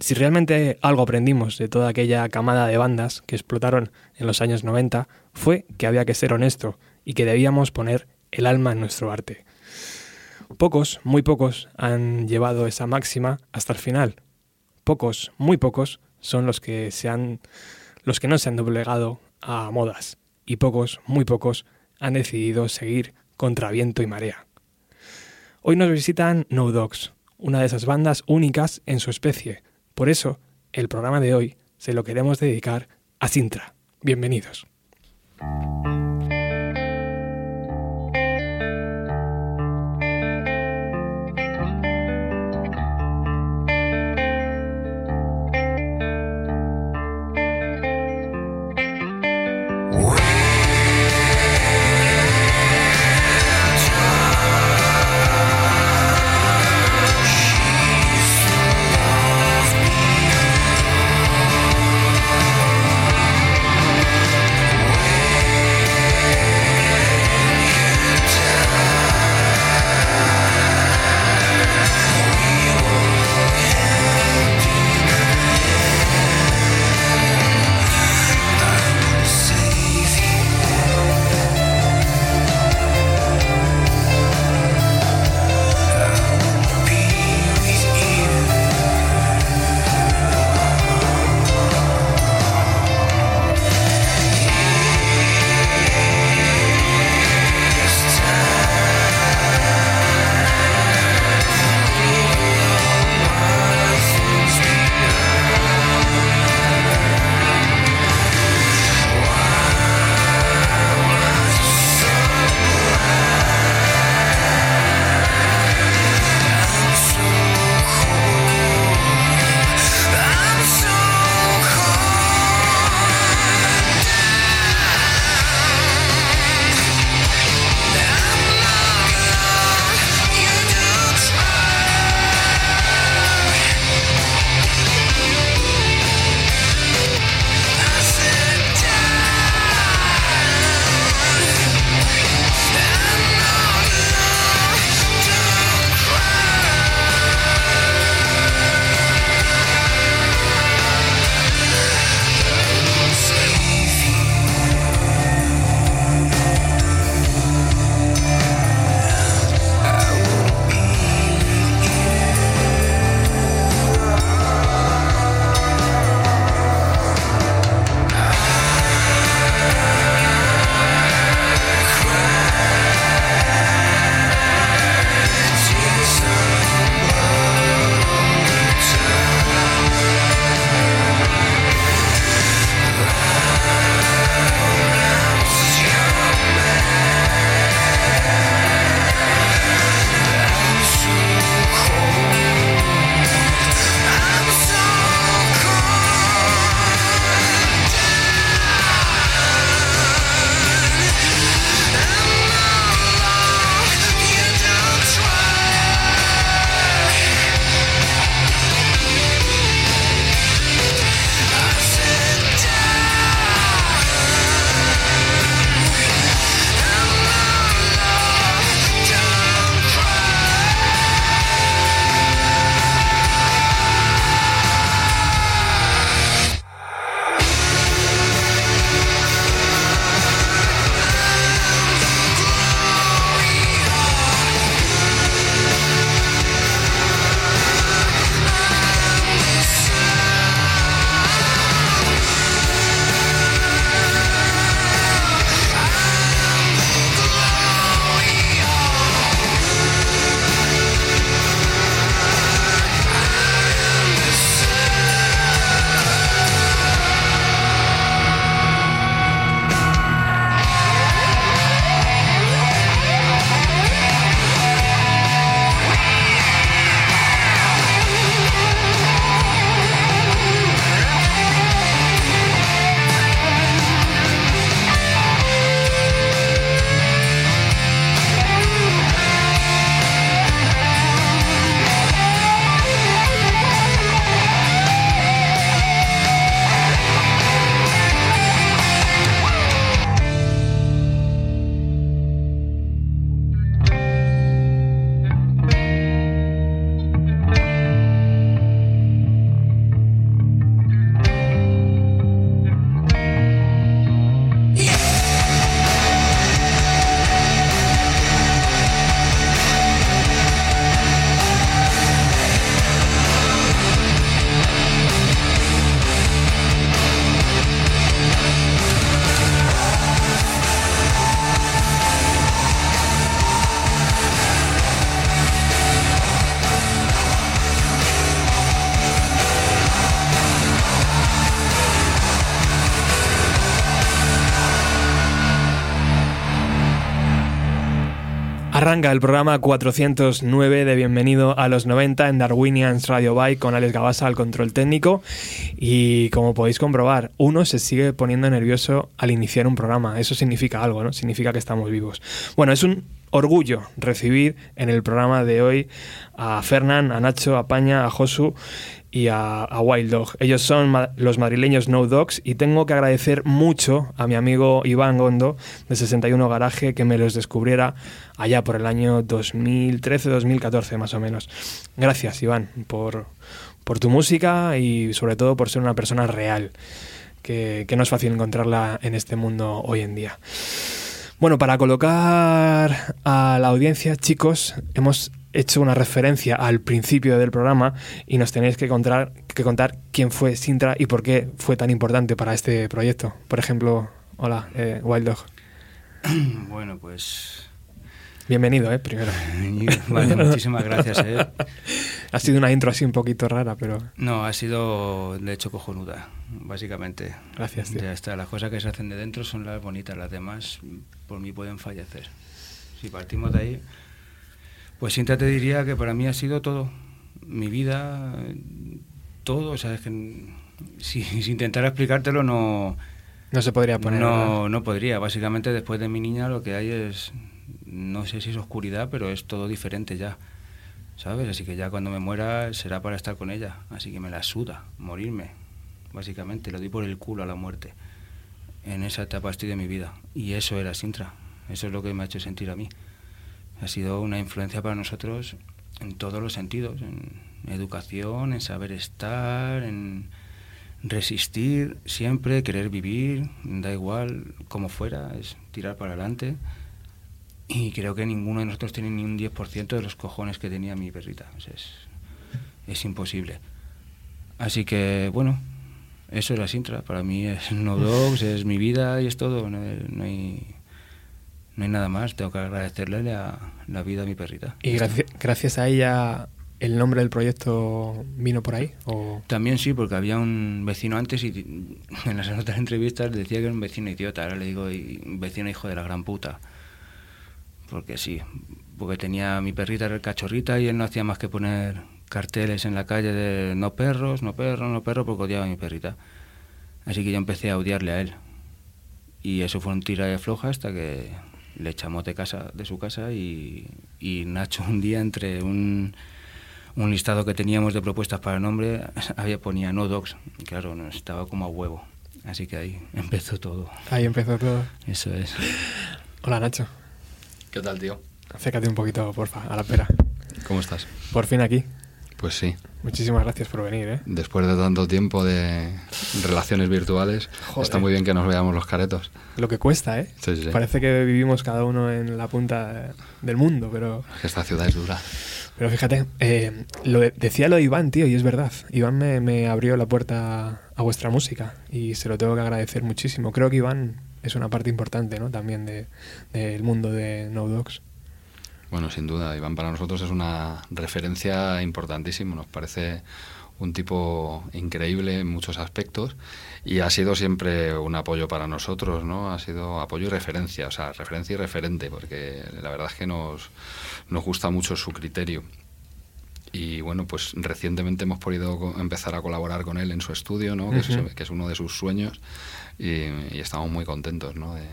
Si realmente algo aprendimos de toda aquella camada de bandas que explotaron en los años 90 fue que había que ser honesto y que debíamos poner el alma en nuestro arte. Pocos, muy pocos, han llevado esa máxima hasta el final. Pocos, muy pocos, son los que se han los que no se han doblegado a modas y pocos, muy pocos, han decidido seguir contra viento y marea. Hoy nos visitan No Dogs, una de esas bandas únicas en su especie. Por eso, el programa de hoy se lo queremos dedicar a Sintra. Bienvenidos. Arranca el programa 409 de Bienvenido a los 90 en Darwinians Radio Bike con Alex Gabasa al control técnico y como podéis comprobar, uno se sigue poniendo nervioso al iniciar un programa. Eso significa algo, ¿no? Significa que estamos vivos. Bueno, es un orgullo recibir en el programa de hoy a Fernán, a Nacho, a Paña, a Josu y a, Wild Dog. Ellos son los madrileños No Dogs y tengo que agradecer mucho a mi amigo Iván Gondo de 61 Garaje que me los descubriera allá por el año 2013-2014 más o menos. Gracias Iván por, por tu música y sobre todo por ser una persona real, que, que no es fácil encontrarla en este mundo hoy en día. Bueno, para colocar a la audiencia, chicos, hemos hecho una referencia al principio del programa y nos tenéis que contar, que contar quién fue Sintra y por qué fue tan importante para este proyecto. Por ejemplo, hola, eh, Wild Dog. Bueno, pues Bienvenido, ¿eh? Primero. muchísimas gracias, ¿eh? Ha sido una intro así un poquito rara, pero... No, ha sido de hecho cojonuda, básicamente. Gracias, tío. Ya está, las cosas que se hacen de dentro son las bonitas, las demás por mí pueden fallecer. Si partimos de ahí, pues Sintra te diría que para mí ha sido todo. Mi vida, todo, o sea, es que si, si intentara explicártelo no... No se podría poner. No, no podría. Básicamente después de mi niña lo que hay es no sé si es oscuridad, pero es todo diferente ya. ¿Sabes? Así que ya cuando me muera será para estar con ella. Así que me la suda, morirme. Básicamente, lo di por el culo a la muerte. En esa etapa estoy de mi vida. Y eso era Sintra. Eso es lo que me ha hecho sentir a mí. Ha sido una influencia para nosotros en todos los sentidos. En educación, en saber estar, en resistir siempre, querer vivir, da igual cómo fuera, es tirar para adelante. Y creo que ninguno de nosotros tiene ni un 10% de los cojones que tenía mi perrita. es, es imposible. Así que, bueno, eso es la Sintra. Para mí es No Dogs, es mi vida y es todo. No, hay, no hay nada más. Tengo que agradecerle la, la vida a mi perrita. ¿Y gracias a ella el nombre del proyecto vino por ahí? O? También sí, porque había un vecino antes y en las otras entrevistas decía que era un vecino idiota. Ahora le digo un vecino hijo de la gran puta porque sí, porque tenía mi perrita era el cachorrita y él no hacía más que poner carteles en la calle de no perros, no perros, no perros, porque odiaba a mi perrita. Así que yo empecé a odiarle a él. Y eso fue un tira de floja hasta que le echamos de casa de su casa y, y Nacho un día entre un, un listado que teníamos de propuestas para el nombre había ponía no dogs claro no estaba como a huevo así que ahí empezó todo ahí empezó todo eso es hola Nacho ¿Qué tal, tío? Acércate un poquito, porfa, a la pera. ¿Cómo estás? Por fin aquí. Pues sí. Muchísimas gracias por venir, ¿eh? Después de tanto tiempo de relaciones virtuales, está muy bien que nos veamos los caretos. Lo que cuesta, ¿eh? Sí, sí. Parece que vivimos cada uno en la punta del mundo, pero... esta ciudad es dura. Pero fíjate, eh, lo decía lo de Iván, tío, y es verdad. Iván me, abrió la puerta a vuestra música y se lo tengo que agradecer muchísimo. Creo que Iván es una parte importante ¿no? también del de, mundo de No Dogs. Bueno, sin duda, Iván para nosotros es una referencia importantísima, nos parece un tipo increíble en muchos aspectos y ha sido siempre un apoyo para nosotros, ¿no? Ha sido apoyo y referencia, o sea, referencia y referente, porque la verdad es que nos, nos gusta mucho su criterio. Y bueno, pues recientemente hemos podido empezar a colaborar con él en su estudio, ¿no? que, es, uno de sus sueños y, estamos muy contentos ¿no? de,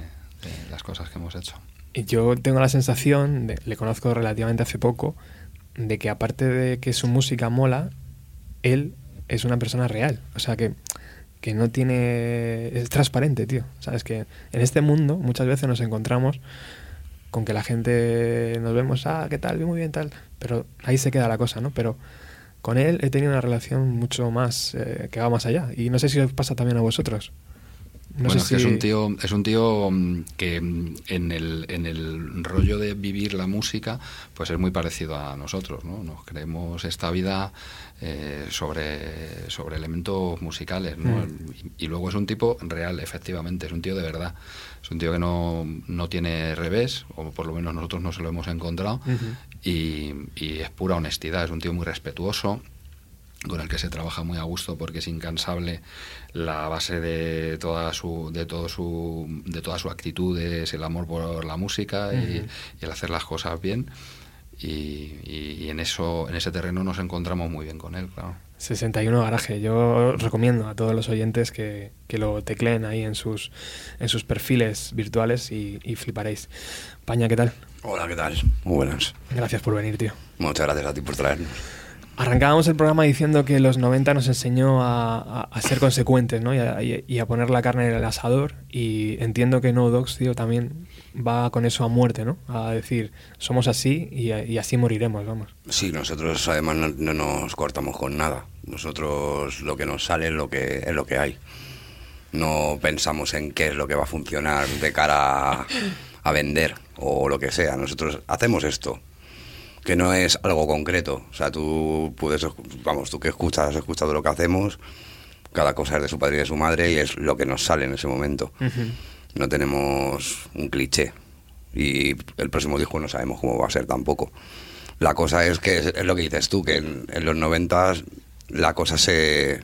las cosas que hemos hecho. Yo tengo la sensación, le conozco relativamente hace poco, de que aparte de que su música mola, él es una persona real. O sea, que, que no tiene... es transparente, tío. Sabes que en este mundo muchas veces nos encontramos con que la gente nos vemos, ah, ¿qué tal? Muy bien, tal. Pero ahí se queda la cosa, ¿no? Pero con él he tenido una relación mucho más eh, que va más allá. Y no sé si os pasa también a vosotros bueno, es que es un tío, es un tío mm, que mm, en el, en el rollo de vivir la música, pues es muy parecido a nosotros, ¿no? Nos creemos esta vida eh, sobre, sobre elementos musicales, ¿no? Mm. Y, luego es un tipo real, efectivamente, es un tío de verdad. Es un tío que no, no tiene revés, o por lo menos nosotros no se lo hemos encontrado, y, y es pura honestidad, es un tío muy respetuoso, con el que se trabaja muy a gusto porque es incansable la base de toda su de todo su de toda su actitud es el amor por la música y, el hacer las cosas bien y, y, en eso en ese terreno nos encontramos muy bien con él claro 61 Garaje. Yo recomiendo a todos los oyentes que, que, lo tecleen ahí en sus, en sus perfiles virtuales y, y, fliparéis. Paña, ¿qué tal? Hola, ¿qué tal? Muy buenas. Gracias por venir, tío. Muchas gracias a ti por traernos. Arrancábamos el programa diciendo que los 90 nos enseñó a, ser consecuentes ¿no? y, a, poner la carne en el asador y entiendo que No Dogs tío, también va con eso a muerte, ¿no? A decir, somos así y, así moriremos, vamos. Sí, nosotros además no, nos cortamos con nada. Nosotros lo que nos sale es lo que, es lo que hay. No pensamos en qué es lo que va a funcionar de cara a vender o lo que sea. Nosotros hacemos esto que no es algo concreto. O sea, tú puedes, vamos, tú que escuchas, has escuchado lo que hacemos, cada cosa es de su padre y de su madre y es lo que nos sale en ese momento. No tenemos un cliché y el próximo disco no sabemos cómo va a ser tampoco. La cosa es que es, lo que dices tú, que en, los noventas la cosa se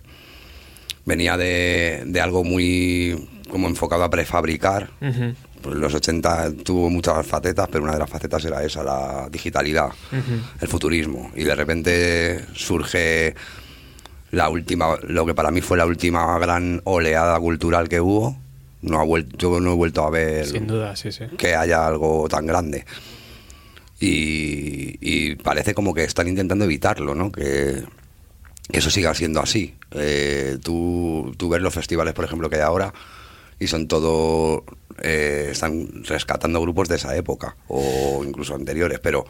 venía de, de, algo muy como enfocado a prefabricar pues los 80 tuvo muchas facetas, pero una de las facetas era esa, la digitalidad, el futurismo. Y de repente surge la última, lo que para mí fue la última gran oleada cultural que hubo. No ha vuelto, yo no he vuelto a ver Sin duda, que haya algo tan grande. Y, parece como que están intentando evitarlo, ¿no? Que, eso siga siendo así. Eh, tú, tú ves los festivales, por ejemplo, que hay ahora y son todo eh, están rescatando grupos de esa época o incluso anteriores, pero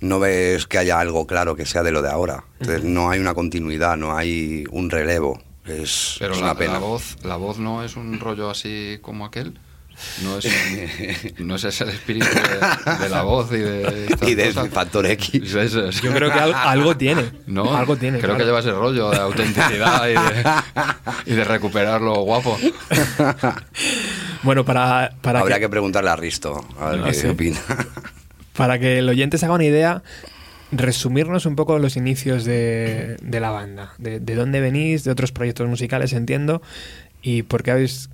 no ves que haya algo claro que sea de lo de ahora. Entonces no hay una continuidad, no hay un relevo. Es, pero una pena. La voz, la voz no es un rollo así como aquel. No es, no es ese el espíritu de, la voz y de y del factor X. Yo creo que algo, tiene. No, algo tiene. Creo que lleva ese rollo de autenticidad y de, recuperar lo guapo. Bueno, para, para Habría que... preguntarle a Risto a ver qué opina. Para que el oyente se haga una idea, resumirnos un poco los inicios de, la banda. De, de, dónde venís, de otros proyectos musicales, entiendo, y por qué habéis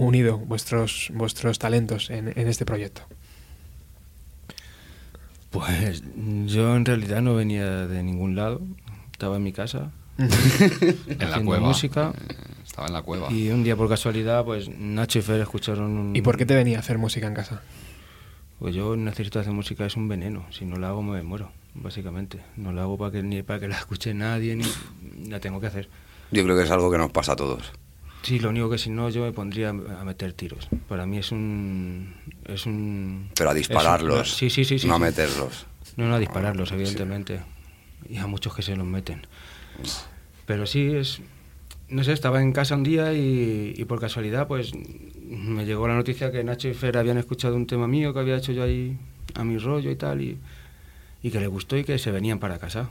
unido vuestros, vuestros talentos en, este proyecto? Pues yo en realidad no venía de ningún lado, estaba en mi casa, en la cueva. música. Eh, estaba en la cueva. Y un día por casualidad, pues Nacho y Fer escucharon un... ¿Y por qué te venía a hacer música en casa? Pues yo necesito hacer música, es un veneno. Si no la hago me muero, básicamente. No la hago para que, ni para que la escuche nadie, ni la tengo que hacer. Yo creo que es algo que nos pasa a todos. Sí, lo único que si no yo me pondría a meter tiros. Para mí es un... Es un Pero a dispararlos. sí, sí, sí, sí, No a meterlos. No, no a dispararlos, evidentemente. Y a muchos que se los meten. Pero sí, es... No sé, estaba en casa un día y, por casualidad pues me llegó la noticia que Nacho y Fer habían escuchado un tema mío que había hecho yo ahí a mi rollo y tal y, y que le gustó y que se venían para casa.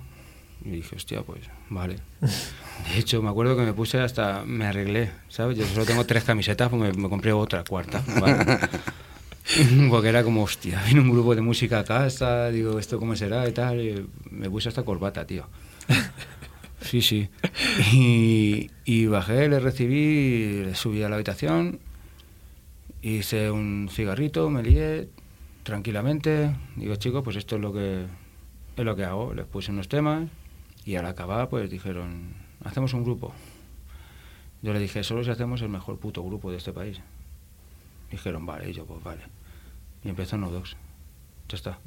Y dije, hostia, pues vale. De hecho, me acuerdo que me puse hasta, me arreglé, ¿sabes? Yo solo tengo tres camisetas, pues me, compré otra, cuarta. Porque era como, hostia, viene un grupo de música a casa, digo, ¿esto cómo será y tal? Y me puse hasta corbata, tío. Sí, sí. Y, y bajé, le recibí, le subí a la habitación, hice un cigarrito, me lié tranquilamente. Digo, chicos, pues esto es lo que es lo que hago. Les puse unos temas y al acabar, pues dijeron, hacemos un grupo. Yo le dije, solo si hacemos el mejor puto grupo de este país. Dijeron, vale, y yo, pues vale. Y empezó No Dogs. Ya está.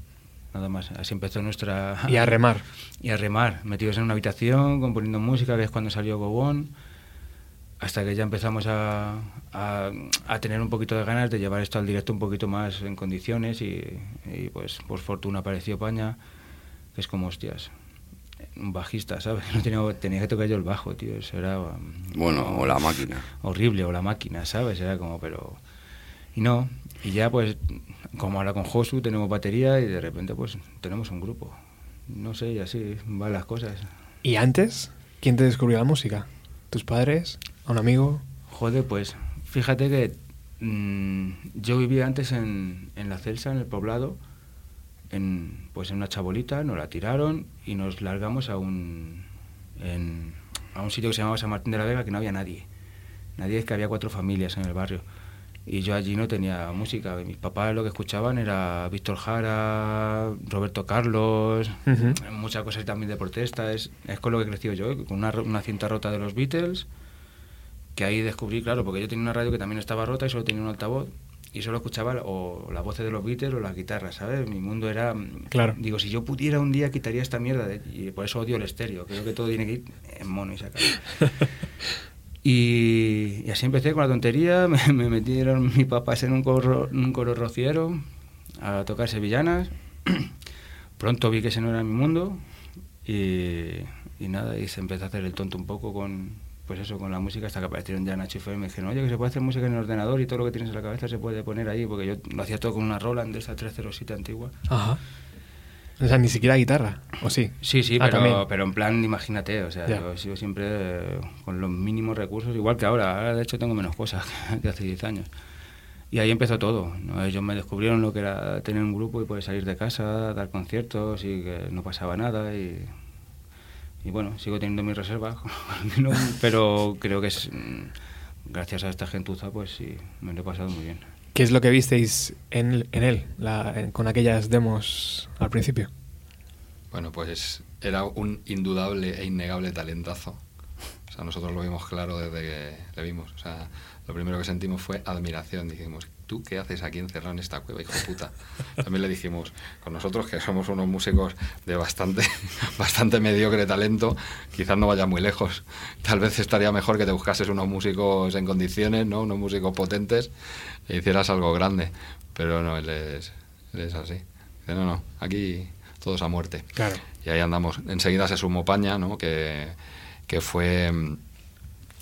Nada más. Así empezó nuestra... Y a remar. y a remar. Metidos en una habitación, componiendo música, que es cuando salió Gobón. Hasta que ya empezamos a, a, tener un poquito de ganas de llevar esto al directo un poquito más en condiciones. Y, y pues por fortuna apareció Paña, que es como, hostias, un bajista, ¿sabes? No tenía, tenía que tocar yo el bajo, tío. Eso era. Um, bueno, o la máquina. Horrible, o la máquina, ¿sabes? Era como, pero. Y no. Y ya, pues, como ahora con Josu tenemos batería y de repente, pues, tenemos un grupo. No sé, y así van las cosas. ¿Y antes? ¿Quién te descubrió la música? ¿Tus padres? ¿A un amigo? Joder, pues, fíjate que mm, yo vivía antes en, en La Celsa, en el poblado en, pues en una chabolita, nos la tiraron y nos largamos a un, en, a un sitio que se llamaba San Martín de la Vega que no había nadie. Nadie es que había cuatro familias en el barrio. Y yo allí no tenía música. Mis papás lo que escuchaban era Víctor Jara, Roberto Carlos, muchas cosas también de protesta. Es, es con lo que he crecido yo, con una, ro- una cinta rota de los Beatles, que ahí descubrí, claro, porque yo tenía una radio que también estaba rota y solo tenía un altavoz. Y solo escuchaba o las voces de los Beatles o las guitarras, ¿sabes? Mi mundo era... mm, Claro. Digo, si yo pudiera un día quitaría esta mierda. de- y por eso odio el estéreo. Creo que todo tiene que ir en mono y se acabó. Y, y así empecé con la tontería. Me, me metieron mis papás en un coro, un coro rociero a tocar sevillanas. Pronto vi que ese no era mi mundo. Y, y nada, y se empezó a hacer el tonto un poco con, pues eso, con la música hasta que aparecieron ya Nacho y Fer y me dijeron, oye, que se puede hacer música en el ordenador y todo lo que tienes en la cabeza se puede poner ahí, porque yo lo hacía todo con una Roland de esa 307 antigua. Ajá. O sea, ni siquiera guitarra, ¿o sí? Sí, sí, Ah, pero, pero en plan, imagínate, o sea, Ya. yo he sido siempre eh, con los mínimos recursos, igual que ahora. Ahora, de hecho, tengo menos cosas que hace 10 años. Y ahí empezó todo. ¿no? Ellos me descubrieron lo que era tener un grupo y poder salir de casa, dar conciertos y que no pasaba nada. Y, y bueno, sigo teniendo mis reservas, no- pero creo que es mm, gracias a esta gentuza, pues sí, me lo he pasado muy bien. ¿Qué es lo que visteis en, en él, la- en- con aquellas demos al principio? Bueno, pues era un indudable e innegable talentazo. O sea, nosotros lo vimos claro desde que le vimos. O sea, lo primero que sentimos fue admiración. Dijimos, ¿tú qué haces aquí encerrado en esta cueva, hijo de puta? También le dijimos, con nosotros que somos unos músicos de bastante, bastante mediocre talento, quizás no vaya muy lejos. Tal vez estaría mejor que te buscases unos músicos en condiciones, ¿no? Unos músicos potentes e hicieras algo grande. Pero no, él es, él es así. Dice, no, no, aquí todos a muerte. Claro. Y ahí andamos. Enseguida se sumó Paña, ¿no? que, que fue, mm,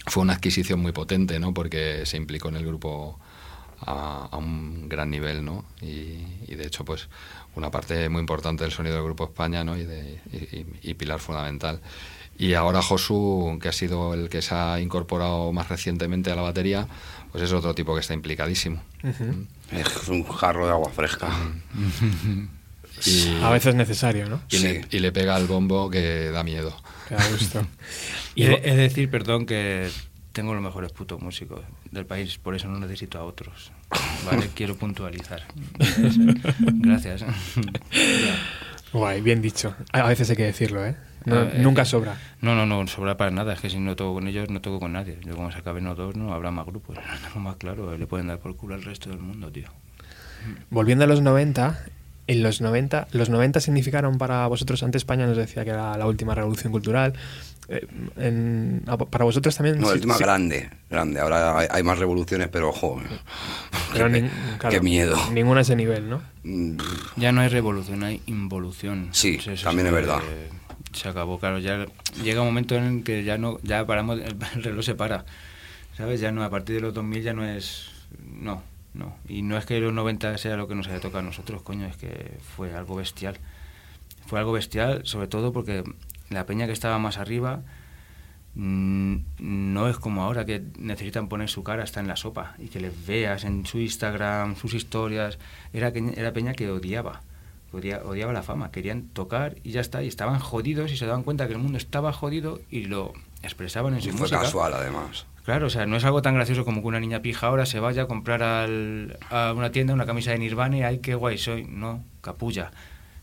fue una adquisición muy potente, ¿no? porque se implicó en el grupo a, a un gran nivel. ¿no? Y, y de hecho, pues una parte muy importante del sonido del grupo España ¿no? y, de, y, y- y pilar fundamental. Y ahora Josu, que ha sido el que se ha incorporado más recientemente a la batería, pues es otro tipo que está implicadísimo. Ujú. Es un jarro de agua fresca. Y, A veces necesario, ¿no? y le, Sí. y le pega al bombo que da miedo. Que da gusto. y vo- es de decir, perdón, que tengo los mejores putos músicos del país, por eso no necesito a otros. Vale, quiero puntualizar. Gracias. Guay, bien dicho. A veces hay que decirlo, ¿eh? No- Ah, eh, nunca sobra. No, no, no, sobra para nada. Es que si no toco con ellos, no toco con nadie. Yo como se acaben los dos, no habrá más grupos. Tengo más claro. Le pueden dar por culo al resto del mundo, tío. Volviendo a los 90, en los 90, los 90 significaron para vosotros, antes España nos decía que era la última revolución cultural, eh, en- a- para vosotros también... No, sí- el tema sí- grande, grande. Ahora hay, hay más revoluciones, pero ojo. pero qué, nin- claro, qué miedo. Ninguna a ese nivel, ¿no? Mm, Ya no hay revolución, hay involución. Sí, también es verdad. Se acabó, claro. Ya llega un momento en el que ya no, ya paramos, el reloj se para. ¿Sabes? Ya no, a partir de los 2000 ya no es. No, no. Y no es que los 90 sea lo que nos haya tocado a nosotros, coño, es que fue algo bestial. Fue algo bestial, sobre todo porque la peña que estaba más arriba mm, no es como ahora que necesitan poner su cara hasta en la sopa y que les veas en su Instagram, sus historias. Era, que- era peña que odiaba, odia- odiaba la fama, querían tocar y ya está, y estaban jodidos y se daban cuenta que el mundo estaba jodido y lo expresaban en su y fue música. casual, además. Claro, o sea, no es algo tan gracioso como que una niña pija ahora se vaya a comprar al- a una tienda una camisa de Nirvana y ¡ay, qué guay soy! No, capulla.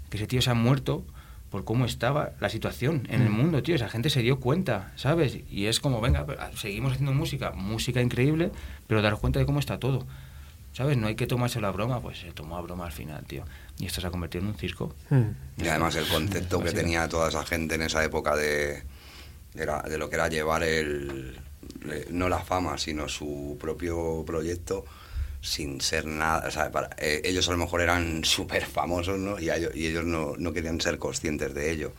Que ese tío se ha muerto por cómo estaba la situación en el mundo, tío. Esa gente se dio cuenta, ¿sabes? Y es como, venga, pero, seguimos haciendo música, música increíble, pero daros cuenta de cómo está todo. ¿Sabes? No hay que tomarse la broma, pues se tomó a broma al final, tío. Y esto se ha convertido en un circo. Mm. Y además el concepto que tenía toda esa gente en esa época de, de, la- de lo que era llevar el le- no la fama, sino su propio proyecto sin ser nada. o sea, para- eh, ellos a lo mejor eran súper famosos, ¿no? Y, ellos, y ellos no, no querían ser conscientes de ello.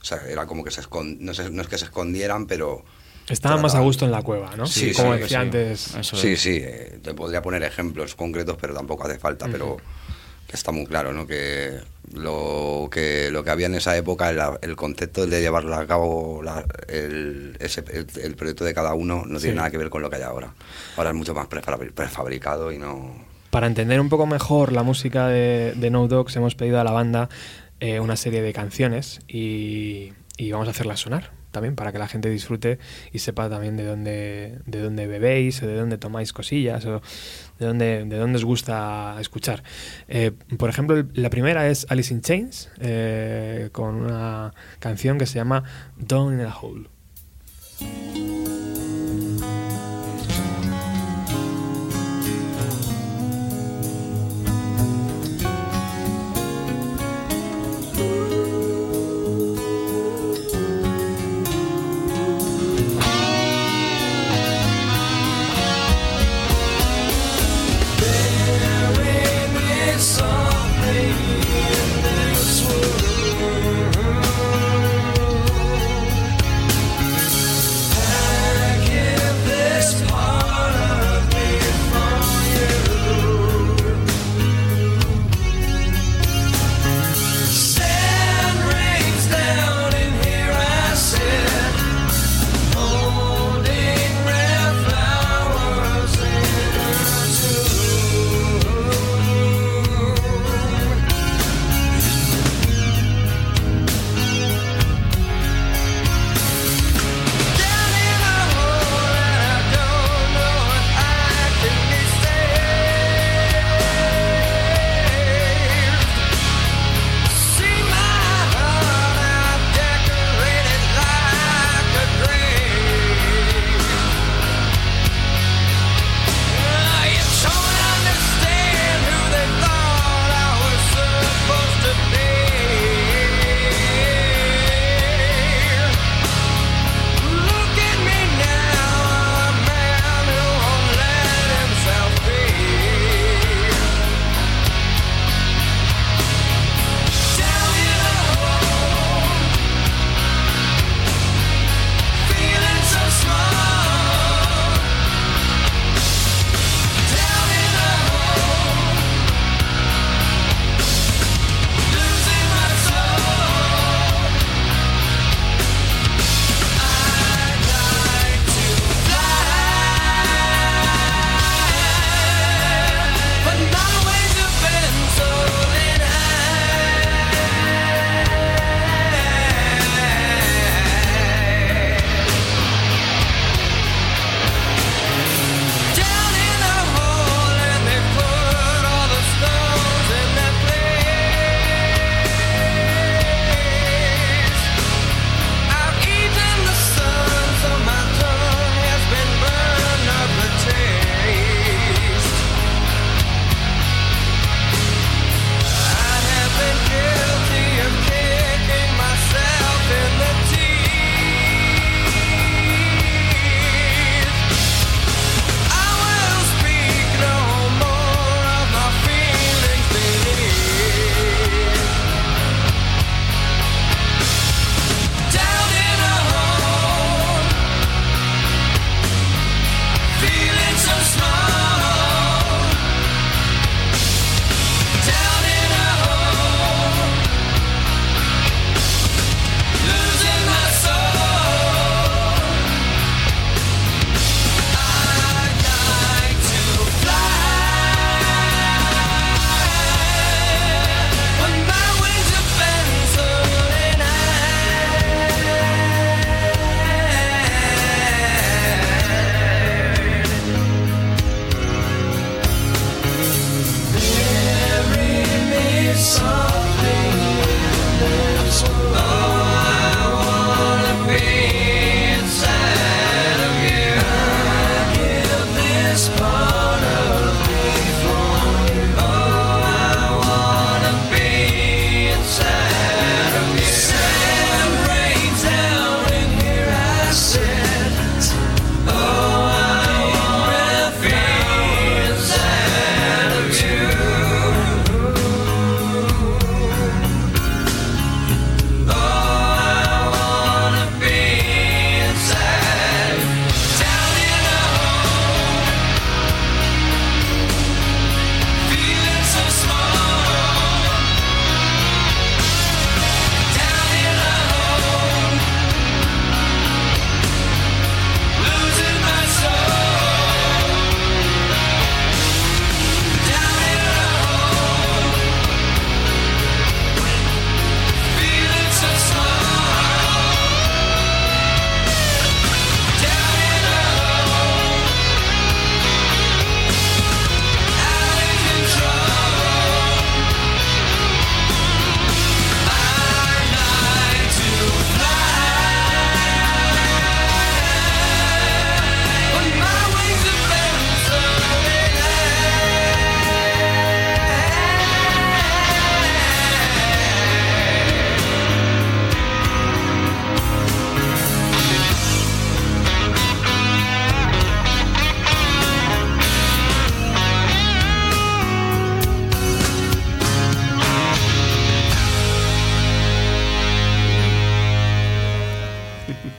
O sea, era como que se escon- no, sé- no es que se escondieran, pero... Estaban más a gusto en la cueva, ¿no? Sí, Como sí, decía sí. antes. Eso Sí, es. sí, eh, te podría poner ejemplos concretos, pero tampoco hace falta, pero que está muy claro, ¿no? Que lo que, lo que había en esa época, el, el concepto de llevar a cabo la- el, ese- el, el proyecto de cada uno no Sí. tiene nada que ver con lo que hay ahora. Ahora es mucho más prefabri- prefabricado y no... Para entender un poco mejor la música de, de No Dogs, hemos pedido a la banda eh, una serie de canciones y, y vamos a hacerlas sonar. También para que la gente disfrute y sepa también de dónde, de dónde bebéis o de dónde tomáis cosillas o de dónde, de dónde os gusta escuchar. Eh, por ejemplo, la primera es Alice in Chains eh, con una canción que se llama Down in a Hole.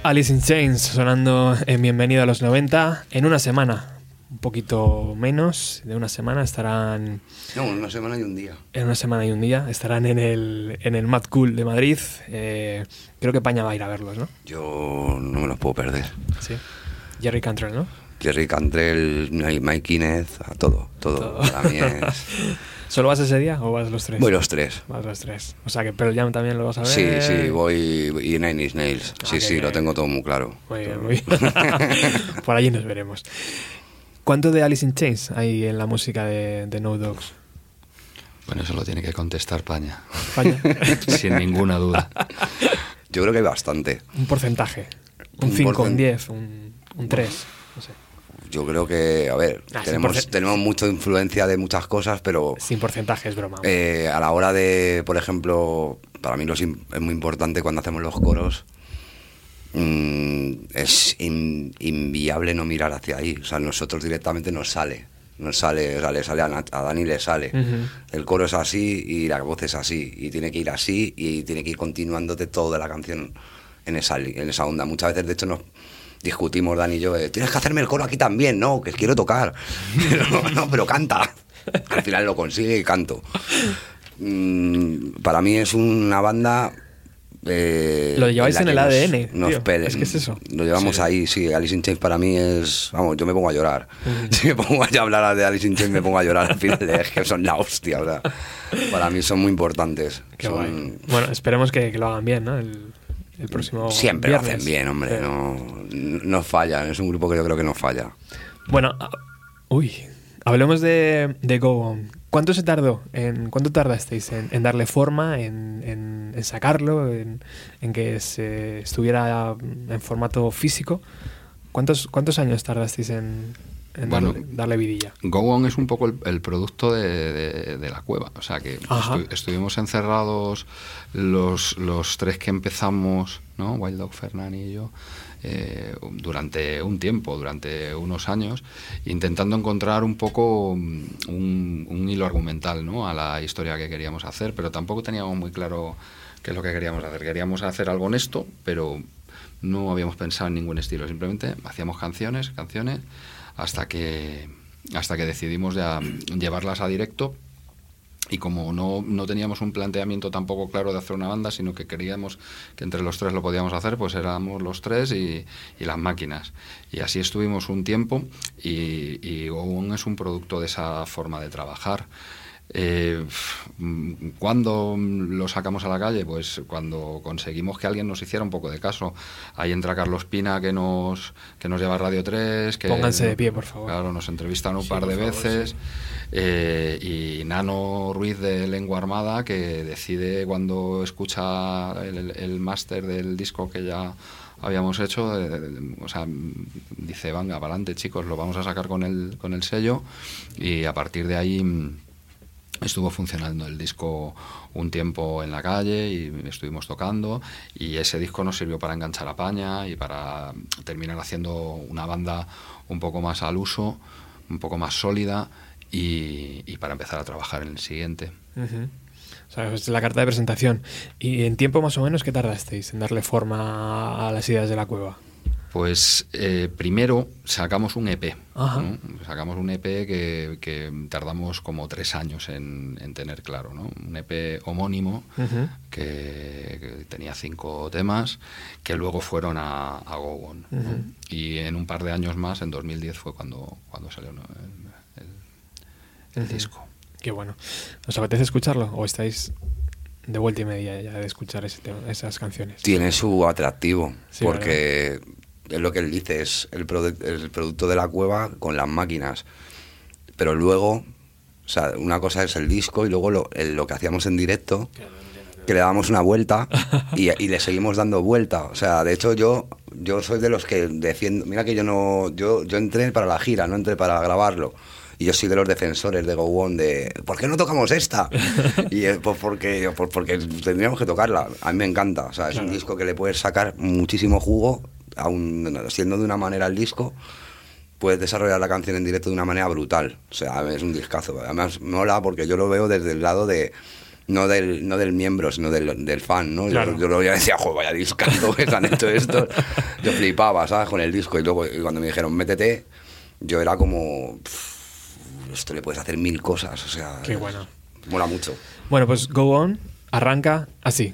Alice in Chains sonando en Bienvenido a los 90 en una semana. Un poquito menos de una semana estarán. No, una semana y un día. En una semana y un día estarán en el, en el Mad Cool de Madrid. Eh, creo que Paña va a ir a verlos, ¿no? Yo no me los puedo perder. Sí. Jerry Cantrell, ¿no? Jerry Cantrell, Mike Inez, a todo, todo. Todo. Para mí es. ¿Solo vas ese día o vas los tres? Voy los tres. Vas los tres. O sea que Pearl Jam también lo vas a ver. Sí, sí, voy y Nine Inch Nails. Ah, Sí, sí, bien. lo tengo todo muy claro. Muy bien, muy bien. Por allí nos veremos. ¿Cuánto de Alice in Chains hay en la música de, de No Dogs? Bueno, eso lo tiene que contestar Paña, Paña. sin ninguna duda. Yo creo que hay bastante. un porcentaje. Un Un 5, un porcen- 10, un, un 3. Yo creo que, a ver, Ah, tenemos, tenemos mucha influencia de muchas cosas, pero Sin porcentaje, es broma. eh, a la hora de, por ejemplo, para mí lo es, muy importante cuando hacemos los coros, mm, es in- inviable no mirar hacia ahí. O sea, nosotros directamente nos sale. Nos sale, o sea, le sale a, a Dani, le sale. El coro es así y la voz es así. Y tiene que ir así y tiene que ir continuándote toda la canción en esa, en esa onda. Muchas veces, de hecho, nos discutimos Dani y yo, eh, tienes que hacerme el coro aquí también, no, que quiero tocar. no, no, pero canta. Al final lo consigue y canto. Mm, para mí es una banda... eh, Lo lleváis en el nos- ADN, nos tío. pele- Es que es eso. Lo llevamos Sí. ahí, sí. Alice in Chains para mí es... Vamos, yo me pongo a llorar. Si me pongo a hablar de Alice in Chains me pongo a llorar al final. Es que son la hostia, o sea, Para mí son muy importantes. Son-. Bueno, esperemos que, que lo hagan bien, ¿no? El, el próximo. Siempre viernes. lo hacen bien, hombre. Sí. No, no fallan. Es un grupo que yo creo que no falla. Bueno, a- uy, hablemos de, de Go On. ¿Cuánto se tardó? En, ¿Cuánto tardasteis en, en darle forma, en, en- en sacarlo, en, en que se estuviera en formato físico? ¿Cuántos, cuántos años tardasteis en, en Bueno, darle, darle vidilla? Go On es un poco el, el producto de, de- de la cueva. O sea que estu- estuvimos encerrados los, los tres que empezamos, ¿no? Wild Dog, Fernán y yo, eh, durante un tiempo, durante unos años, intentando encontrar un poco mm, un, un hilo argumental ¿no? a la historia que queríamos hacer, pero tampoco teníamos muy claro qué es lo que queríamos hacer. Queríamos hacer algo honesto, pero no habíamos pensado en ningún estilo. Simplemente hacíamos canciones, canciones, hasta que, hasta que decidimos llevarlas a directo. Y como no, no teníamos un planteamiento tampoco claro de hacer una banda, sino que queríamos que entre los tres lo podíamos hacer, pues éramos los tres y, y las máquinas. Y así estuvimos un tiempo y, y es un producto de esa forma de trabajar. Eh, ¿Cuándo lo sacamos a la calle? Pues cuando conseguimos que alguien nos hiciera un poco de caso. Ahí entra Carlos Pina que nos, que nos lleva a Radio 3. Que, Pónganse de pie, por favor. Claro, nos entrevistan un Sí, par de favor, veces. Eh, y Nano Ruiz de Lengua Armada que decide cuando escucha el, el máster del disco que ya habíamos hecho, eh, o sea, dice, venga, para adelante chicos, lo vamos a sacar con el, con el sello y a partir de ahí estuvo funcionando el disco un tiempo en la calle y estuvimos tocando y ese disco nos sirvió para enganchar a Paña y para terminar haciendo una banda un poco más al uso, un poco más sólida y, para empezar a trabajar en el siguiente. Ujú. O sea, es la carta de presentación. ¿Y en tiempo más o menos qué tardasteis en darle forma a las ideas de la cueva? Pues eh, primero sacamos un EP. Ajá. ¿no? Sacamos un EP que, que tardamos como tres años en, en tener claro. ¿no? Un EP homónimo que, que tenía cinco temas que luego fueron a, a Go On. ¿no? Ujú. Y en un par de años más, en 2010, fue cuando, cuando salió ¿no? el, el- el Ujú. disco. Qué bueno. ¿Os apetece escucharlo o estáis de vuelta y media ya de escuchar ese tema- esas canciones? Tiene su atractivo, Sí, porque es lo que él dice, es el, produ- el producto de la cueva con las máquinas. Pero luego, o sea, una cosa es el disco y luego lo, el- lo que hacíamos en directo, que le damos una vuelta y, y le seguimos dando vuelta. O sea, de hecho yo, yo soy de los que defiendo, mira que yo no, yo, yo entré para la gira, no entré para grabarlo. Y yo soy de los defensores de Go On de ¿por qué no tocamos esta? y es pues porque, pues porque tendríamos que tocarla. A mí me encanta. O sea, es un Claro. disco que le puedes sacar muchísimo jugo, aun siendo de una manera el disco, puedes desarrollar la canción en directo de una manera brutal. O sea, es un discazo. Además, mola porque yo lo veo desde el lado de, no del, no del miembro, sino del, del fan, ¿no? Yo- Claro. Yo, lo veía y decía, joder, vaya discazo que han hecho esto. Yo flipaba, ¿sabes? Con el disco. Y luego y cuando me dijeron, métete, yo era como, "Pff, esto le puedes hacer mil cosas, o sea... Qué bueno. Mola mucho. Bueno, pues Go On arranca así.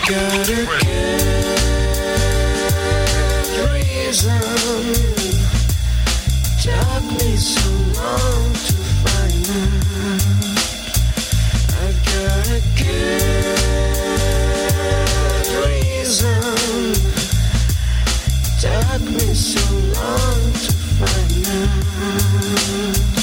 I've got a good reason. Took me so long to find out. I've got a good reason. Took me so long to find out.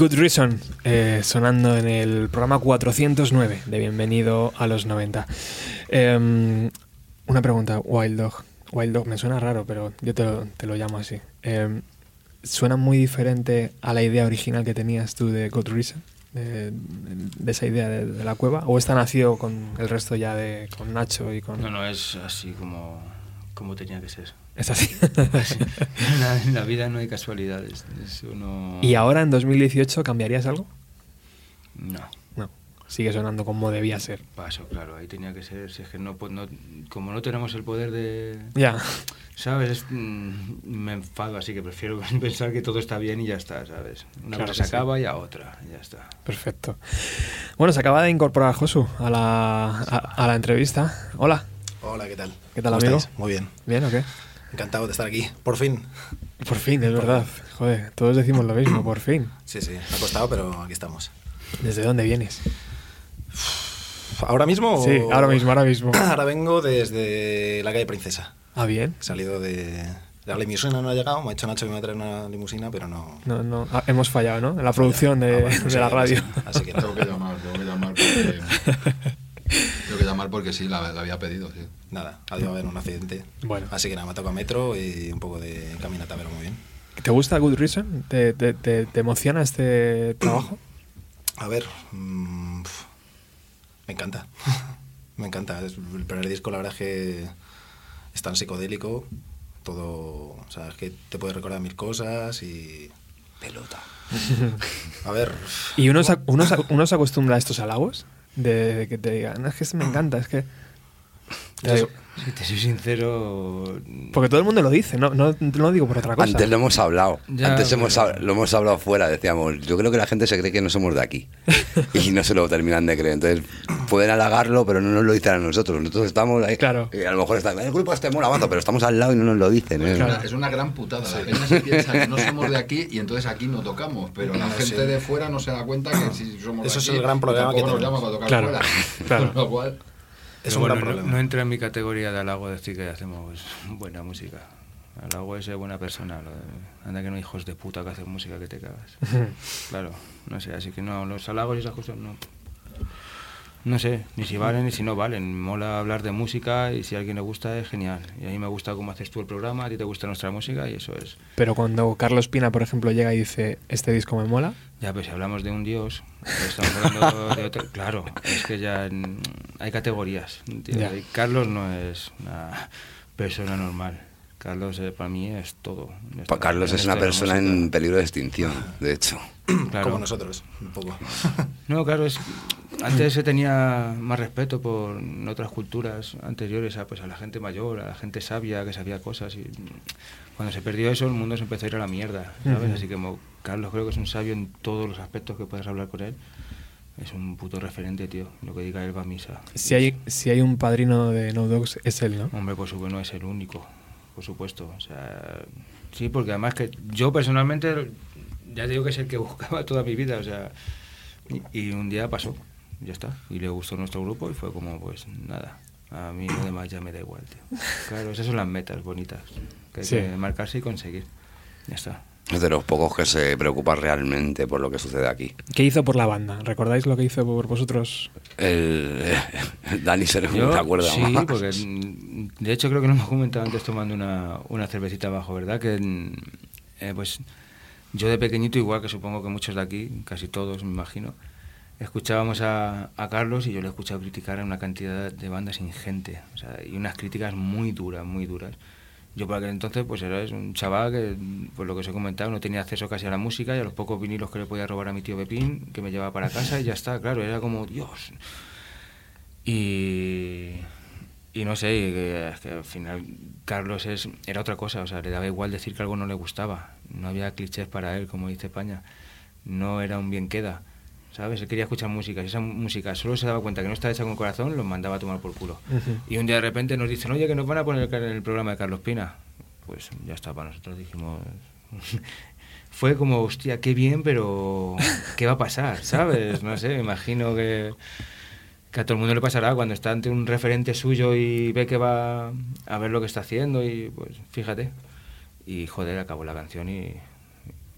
Good Reason, eh, sonando en el programa 409 de Bienvenido a los 90. Em, una pregunta, Wild Dog. Wild Dog me suena raro, pero yo te lo, te lo llamo así. Em, ¿Suena muy diferente a la idea original que tenías tú de Good Reason? De, esa idea de, de la cueva? ¿O esta nació con el resto ya de con Nacho y con.? No, no, es así como, como tenía que ser. Es así. En la, en la vida no hay casualidades. Eso no... ¿Y ahora en 2018 cambiarías algo? No. No. Sigue sonando como debía ser. Paso, claro, ahí tenía que ser. Si es que no, no- como no tenemos el poder de. Ya. ¿Sabes? Es, mm, me enfado, así que prefiero pensar que todo está bien y ya está, ¿sabes? Una Claro cosa se sí. acaba y a otra, y ya está. Perfecto. Bueno, se acaba de incorporar Josu a la, a, a la entrevista. Hola. Hola, ¿qué tal? ¿Qué tal, ¿Cómo amigo? estáis? Muy bien. ¿Bien o qué? Encantado de estar aquí, por fin. Por fin, es verdad. Joder, todos decimos lo mismo, por fin. Sí, sí, me ha costado, pero aquí estamos. ¿Desde dónde vienes? ¿Ahora mismo? o- Sí, ahora mismo, ahora mismo. Ahora vengo desde la calle Princesa. Ah, bien. He salido de... La limusina no ha llegado, me ha dicho Nacho que me va a traer una limusina, pero no... No, no, ah, hemos fallado, ¿no? En la producción de, Ah, bueno, de sí, la radio. sí, Así que Tengo que llamar, tengo que llamar porque. llamar porque sí, la, la había pedido, sí. nada, ha debido haber un accidente. Bueno. Así que nada, me ha tocado metro y un poco de caminata, pero muy bien. ¿Te gusta Good Reason? ¿Te, te, te- te emociona este trabajo? A ver, mm, pf, me encanta. me encanta. Es- el primer disco, la verdad es que es tan psicodélico. Todo, o sea, es que te puede recordar mil cosas y... Pelota. A ver, ¿Y uno se, uno, se- uno se acostumbra a estos halagos? De, de que te digan, "No, es que me encanta, es que... Si te soy sincero, porque todo el mundo lo dice, no, no, no lo digo por otra cosa. Antes lo hemos hablado. Ya, Antes hemos, pero- hab- lo hemos hablado fuera. Decíamos, yo creo que la gente se cree que no somos de aquí. y no se lo terminan de creer. Entonces, pueden halagarlo, pero no nos lo dicen a nosotros. Nosotros estamos ahí. Claro. Y a lo mejor está, el grupo este mola banda, pero estamos al lado y no nos lo dicen. ¿eh? Es, una, es una gran putada. La gente se piensa que no somos de aquí y entonces aquí no tocamos. Pero la gente sí. de fuera no se da cuenta que si somos Eso de es aquí, el gran problema que nos llama tenemos. para tocar Claro, fuera. claro. Con lo cual, es Pero un bueno, gran no- problema. No, entra en mi categoría de halago decir que hacemos buena música. Halago es ser buena persona. lo de- anda que no hay hijos de puta que hacen música que te cagas. claro, no sé, así que no, los halagos y esas cosas no. No sé, ni si valen ni si no valen. Mola hablar de música y si a alguien le gusta es genial. Y a mí me gusta cómo haces tú el programa, a ti te gusta nuestra música y eso es. Pero cuando Carlos Pina, por ejemplo, llega y dice, este disco me mola, Ya, pero si hablamos de un dios, estamos hablando de otro. Claro, es que ya hay categorías. Carlos no es una persona normal. Carlos eh, para mí es todo. Carlos es una persona en peligro de extinción, de hecho. Claro. Como nosotros, un poco. No, claro, es, antes se tenía más respeto por otras culturas anteriores a, pues, a la gente mayor, a la gente sabia que sabía cosas. Y cuando se perdió eso, el mundo se empezó a ir a la mierda, ¿sabes? Ujú. Así que como Carlos creo que es un sabio en todos los aspectos que puedes hablar con él. Es un puto referente, tío. Lo que diga él va a misa. si hay, si hay un padrino de No Dogs, es él, ¿no? Hombre, por supuesto, no es el único, por supuesto. O sea, sí, porque además que yo personalmente, ya te digo que es el que buscaba toda mi vida, o sea, y, y un día pasó, ya está, y le gustó nuestro grupo y fue como, pues nada, a mí lo demás ya me da igual, tío. Claro, esas son las metas bonitas que hay Sí. que marcarse y conseguir. Ya está. Es de los pocos que se preocupa realmente por lo que sucede aquí. ¿Qué hizo por la banda? ¿Recordáis lo que hizo por vosotros? El, el Dani se Yo, acuerda sí, más. porque de hecho creo que lo hemos comentado antes tomando una, una cervecita abajo, ¿verdad? Que eh, pues yo de pequeñito, igual que supongo que muchos de aquí, casi todos me imagino, escuchábamos a, a Carlos y yo le he escuchado criticar a una cantidad de bandas ingente, o sea, y unas críticas muy duras, muy duras. Yo por aquel entonces pues era un chaval que, por lo que os he comentado, no tenía acceso casi a la música y a los pocos vinilos que le podía robar a mi tío Pepín, que me llevaba para casa y ya está, claro, era como, Dios, y, y no sé, al final Carlos es, era otra cosa, o sea, le daba igual decir que algo no le gustaba. No había clichés para él, como dice España. No era un bien queda, ¿sabes? Él quería escuchar música. Si esa música solo se daba cuenta que no estaba hecha con corazón, los mandaba a tomar por culo. Y un día de repente nos dicen, oye, que nos van a poner el, el programa de Carlos Pina. Pues ya está, para nosotros dijimos... Fue como, hostia, qué bien, pero ¿qué va a pasar? ¿Sabes? No sé, me imagino que, que a todo el mundo le pasará cuando está ante un referente suyo y ve que va a ver lo que está haciendo y pues fíjate. Y joder, acabó la canción y,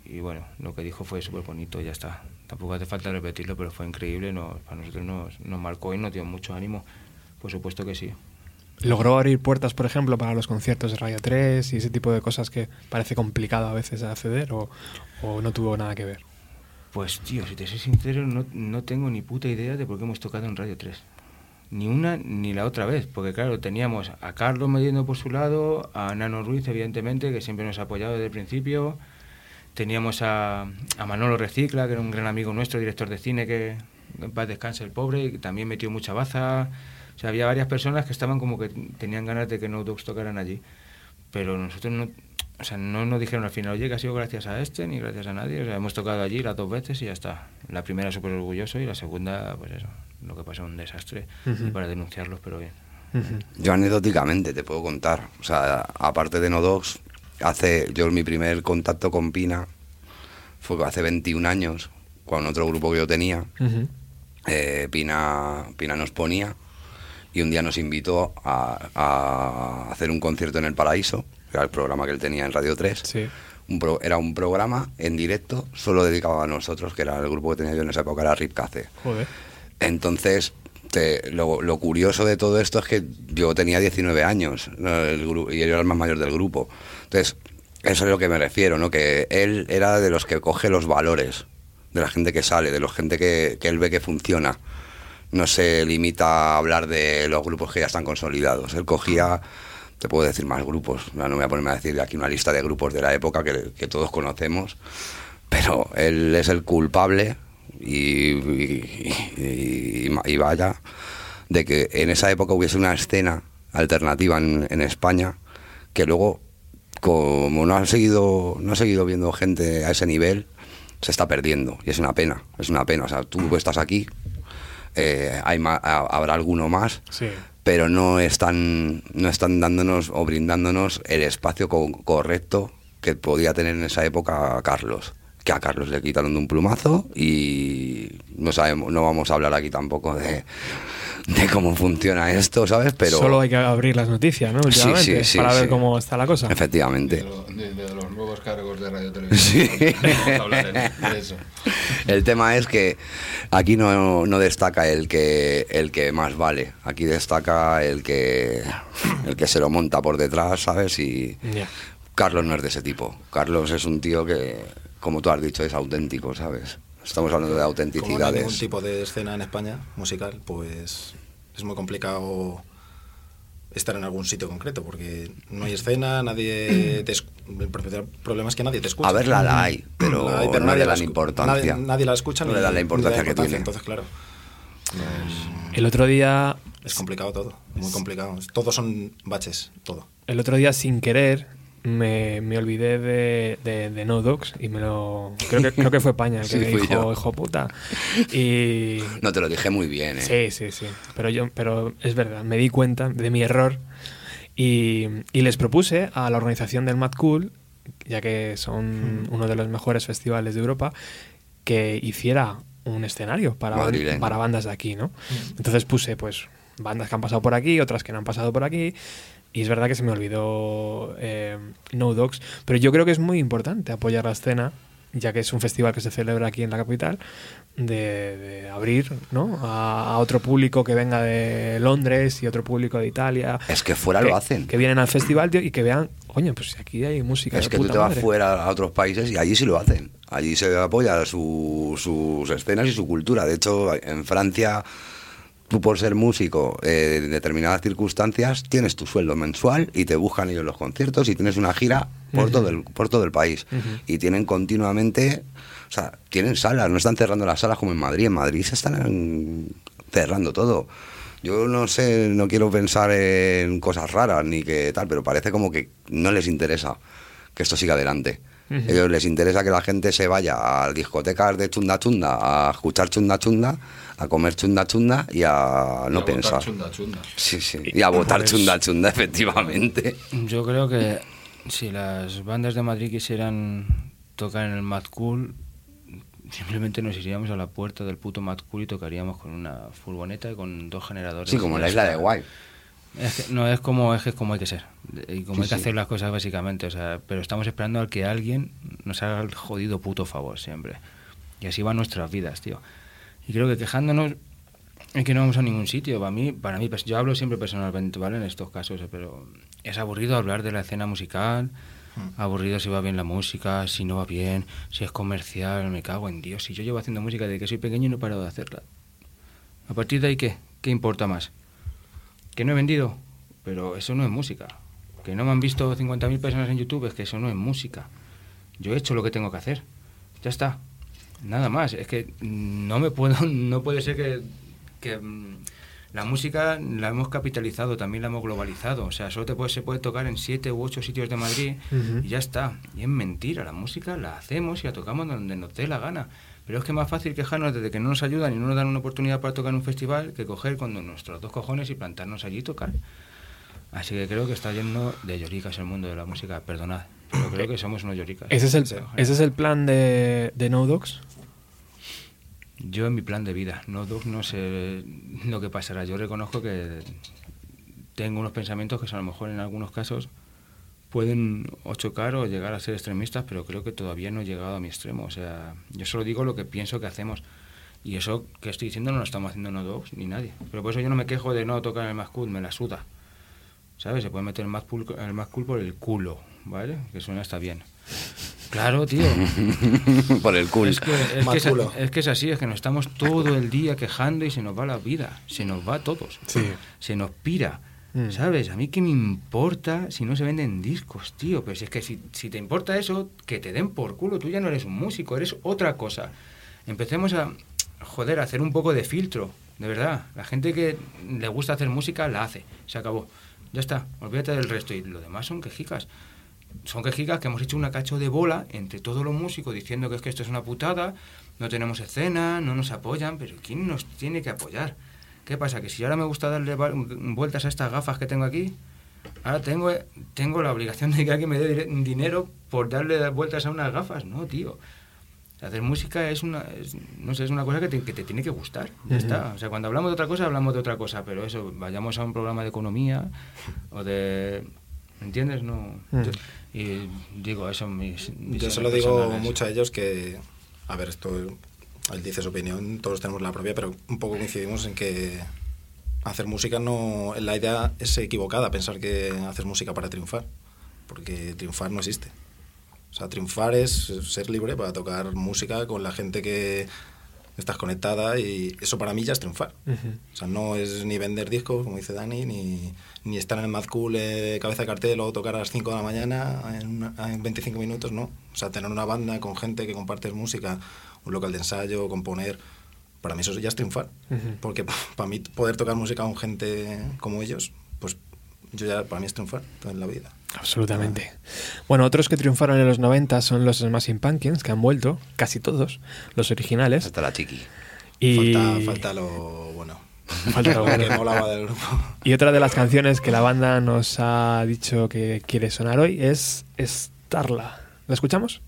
y bueno, lo que dijo fue súper bonito y ya está. Tampoco hace falta repetirlo, pero fue increíble, nos, para nosotros nos, nos marcó y nos dio mucho ánimo. Por supuesto que sí. ¿Logró abrir puertas, por ejemplo, para los conciertos de Radio 3 y ese tipo de cosas que parece complicado a veces acceder o, o no tuvo nada que ver? Pues tío, si te soy sincero, no, no tengo ni puta idea de por qué hemos tocado en Radio 3. Ni una ni la otra vez, porque claro, teníamos a Carlos metiendo por su lado, a Nano Ruiz, evidentemente, que siempre nos ha apoyado desde el principio. Teníamos a, a Manolo Recicla, que era un gran amigo nuestro, director de cine, que en paz descanse el pobre, y también metió mucha baza. O sea, había varias personas que estaban como que tenían ganas de que No Dogs tocaran allí. Pero nosotros no, o sea, no nos dijeron al final, oye, que ha sido gracias a este ni gracias a nadie. O sea, hemos tocado allí las dos veces y ya está. La primera súper orgulloso y la segunda, pues eso, lo que pasó un desastre. Ujú. Y para denunciarlos, pero bien. Ujú. Yo anecdóticamente te puedo contar. O sea, aparte de No Dogs, hace, yo mi primer contacto con Pina fue hace 21 años, con otro grupo que yo tenía. Eh, Pina, Pina nos ponía y un día nos invitó a, a hacer un concierto en El Paraíso, que era el programa que él tenía en Radio 3. Sí. Un pro- era un programa en directo, solo dedicado a nosotros, que era el grupo que tenía yo en esa época, era Rip Cace. Joder. Entonces, te- lo, lo curioso de todo esto es que yo tenía 19 años el gru- y él era el más mayor del grupo. Entonces, eso es lo que me refiero, ¿no? Que él era de los que coge los valores de la gente que sale, de la gente que, que él ve que funciona. No se limita a hablar de los grupos que ya están consolidados. Él cogía, te puedo decir más grupos, no no me voy a ponerme a decir aquí una lista de grupos de la época que, que todos conocemos, pero él es el culpable y- y vaya de que en esa época hubiese una escena alternativa en, en España que luego como no ha seguido no ha seguido viendo gente a ese nivel se está perdiendo y es una pena es una pena o sea tú estás aquí eh, hay ma- ha- habrá alguno más Sí. pero no están no están dándonos o brindándonos el espacio co- correcto que podía tener en esa época Carlos que a Carlos le quitaron de un plumazo y no sabemos no vamos a hablar aquí tampoco de, de cómo funciona esto sabes pero Solo hay que abrir las noticias, ¿no? Sí, Últimamente, sí, sí, para ver sí. cómo está la cosa. De, efectivamente lo- de- de los nuevos cargos de Radio Televisión. Sí. Vamos a hablar en- de eso. El tema es que aquí no, no destaca el que el que más vale. Aquí destaca el que el que se lo monta por detrás, ¿sabes? Y. Carlos no es de ese tipo. Carlos es un tío que, como tú has dicho, es auténtico, ¿sabes? Estamos hablando de Como no hay ningún autenticidades. tipo de escena en España musical, pues es muy complicado estar en algún sitio concreto, porque no hay escena, nadie te el problema es que nadie te escucha. A verla la hay, pero, La hay, no le nadie la dan escu- importancia. Nadie, nadie la escucha No ni le dan la importancia que tiene. Entonces, claro, El otro día, es complicado todo, muy complicado. Todos son baches, todo. el otro día sin querer me, me olvidé de, de, de No Dogs y me lo creo que creo que fue Paña el que Sí, me dijo yo. hijo puta y No te lo dije muy bien, ¿eh? sí sí sí pero yo pero es verdad me di cuenta de mi error y, y les propuse a la organización del Mad Cool ya que son uno de los mejores festivales de Europa que hiciera un escenario para, para bandas de aquí, ¿no? Entonces puse, pues, bandas que han pasado por aquí, otras que no han pasado por aquí, y es verdad que se me olvidó eh, No Dogs, pero yo creo que es muy importante apoyar la escena, ya que es un festival que se celebra aquí en la capital, de, de abrir ¿no? a, a otro público que venga de Londres y otro público de Italia. Es que fuera que, lo hacen. Que vienen al festival tío, y que vean, coño, pues aquí hay música. Es de que tú puta te vas madre". fuera a otros países y allí sí lo hacen. Allí se apoya su- sus escenas y su cultura. De hecho, en Francia, tú por ser músico eh, en determinadas circunstancias, tienes tu sueldo mensual y te buscan ellos los conciertos y tienes una gira por, todo, el, por todo el país. Y tienen continuamente, o sea, tienen salas, no están cerrando las salas como en Madrid. En Madrid se están cerrando todo. Yo no sé, no quiero pensar en cosas raras ni que tal, pero parece como que no les interesa que esto siga adelante. Ellos les interesa que la gente se vaya a discotecas de chunda chunda, a escuchar chunda chunda, a comer chunda chunda y a Y a no votar pensar. Chunda, chunda. Sí, sí. Y a votar Pues- chunda chunda, efectivamente. Yo creo que si las bandas de Madrid quisieran tocar en el Mad Cool, simplemente nos iríamos a la puerta del puto Mad Cool y tocaríamos con una furgoneta y con dos generadores. Sí, como en la isla de Guay. Es que, no, es como, es que es como hay que ser. Y como Sí, hay que sí. hacer las cosas básicamente. O sea, pero estamos esperando al que alguien nos haga el jodido puto favor siempre. Y así van nuestras vidas, tío. Y creo que quejándonos es que no vamos a ningún sitio. Para mí, para mí pues, yo hablo siempre personalmente, ¿vale? En estos casos, eh, pero es aburrido hablar de la escena musical. Aburrido si va bien la música, si no va bien, si es comercial, me cago en Dios. Si yo llevo haciendo música desde que soy pequeño y no he parado de hacerla. A partir de ahí, ¿qué? ¿Qué importa más? Que no he vendido, pero eso no es música. Que no me han visto 50.000 personas en YouTube, es que eso no es música. Yo he hecho lo que tengo que hacer. Ya está. Nada más. Es que no me puedo, no puede ser que, que mm, la música la hemos capitalizado, también la hemos globalizado. O sea, solo te puede, se puede tocar en siete u ocho sitios de Madrid y ya está. Y es mentira, la música la hacemos y la tocamos donde nos dé la gana. Pero es que es más fácil quejarnos desde que no nos ayudan y no nos dan una oportunidad para tocar en un festival que coger con nuestros dos cojones y plantarnos allí y tocar. Así que creo que está lleno de lloricas el mundo de la música, perdonad, pero creo que somos unos lloricas. ¿Ese es el, ese es el plan de, de No Dogs? Yo en mi plan de vida, no, Doc, no sé lo que pasará. Yo reconozco que tengo unos pensamientos que a lo mejor en algunos casos pueden o chocar o llegar a ser extremistas, pero creo que todavía no he llegado a mi extremo. O sea, yo solo digo lo que pienso que hacemos. Y eso que estoy diciendo no lo estamos haciendo no Dogs ni nadie. Pero por eso yo no me quejo de no tocar el más cool, me la suda. ¿Sabes? Se puede meter el más cool, el más cool por el culo, ¿vale? Que suena hasta bien. Claro, tío. Por el culo. Es que, es, que es, que es así, es que nos estamos todo el día quejando y se nos va la vida, se nos va a todos, Sí. se nos pira, Mm. ¿sabes? A mí qué me importa si no se venden discos, tío, pero si es que si, si te importa eso, que te den por culo, tú ya no eres un músico, eres otra cosa. Empecemos a, joder, a hacer un poco de filtro, de verdad. La gente que le gusta hacer música la hace, se acabó. Ya está, olvídate del resto y lo demás son quejicas son quejicas que hemos hecho una cacho de bola entre todos los músicos diciendo que es que esto es una putada, no tenemos escena, no nos apoyan, pero ¿quién nos tiene que apoyar? ¿Qué pasa? Que si ahora me gusta darle vueltas a estas gafas que tengo aquí, ahora tengo, tengo la obligación de que alguien me dé dinero por darle vueltas a unas gafas. No, tío. Hacer música es una, es- no sé, es una cosa que te, que te tiene que gustar. Ya está. O sea, cuando hablamos de otra cosa, hablamos de otra cosa. Pero eso, vayamos a un programa de economía o de... ¿me ¿Entiendes? No. Yo- y digo, eso mis. Yo visiones se lo digo mucho a ellos que, a ver, esto, él dice su opinión, todos tenemos la propia, pero un poco coincidimos en que hacer música no, la idea es equivocada, pensar que haces música para triunfar, porque triunfar no existe. O sea, triunfar es ser libre para tocar música con la gente que estás conectada y eso para mí ya es triunfar. O sea, no es ni vender discos, como dice Dani, ni, ni estar en el Mad Cool eh, cabeza de cartel o tocar a las 5 de la mañana en, una- en 25 minutos, no. O sea, tener una banda con gente que compartes música, un local de ensayo, componer, para mí eso ya es triunfar. Porque para mí poder tocar música con gente como ellos, pues yo ya, para mí es triunfar en la vida. Absolutamente. Bueno, otros que triunfaron en los 90 son los Smashing Pumpkins, que han vuelto, casi todos, los originales. Hasta la chiqui. Y, Falta, falta lo bueno. Falta lo bueno. que molaba del grupo. y otra de las canciones que la banda nos ha dicho que quiere sonar hoy es Starla. ¿La escuchamos?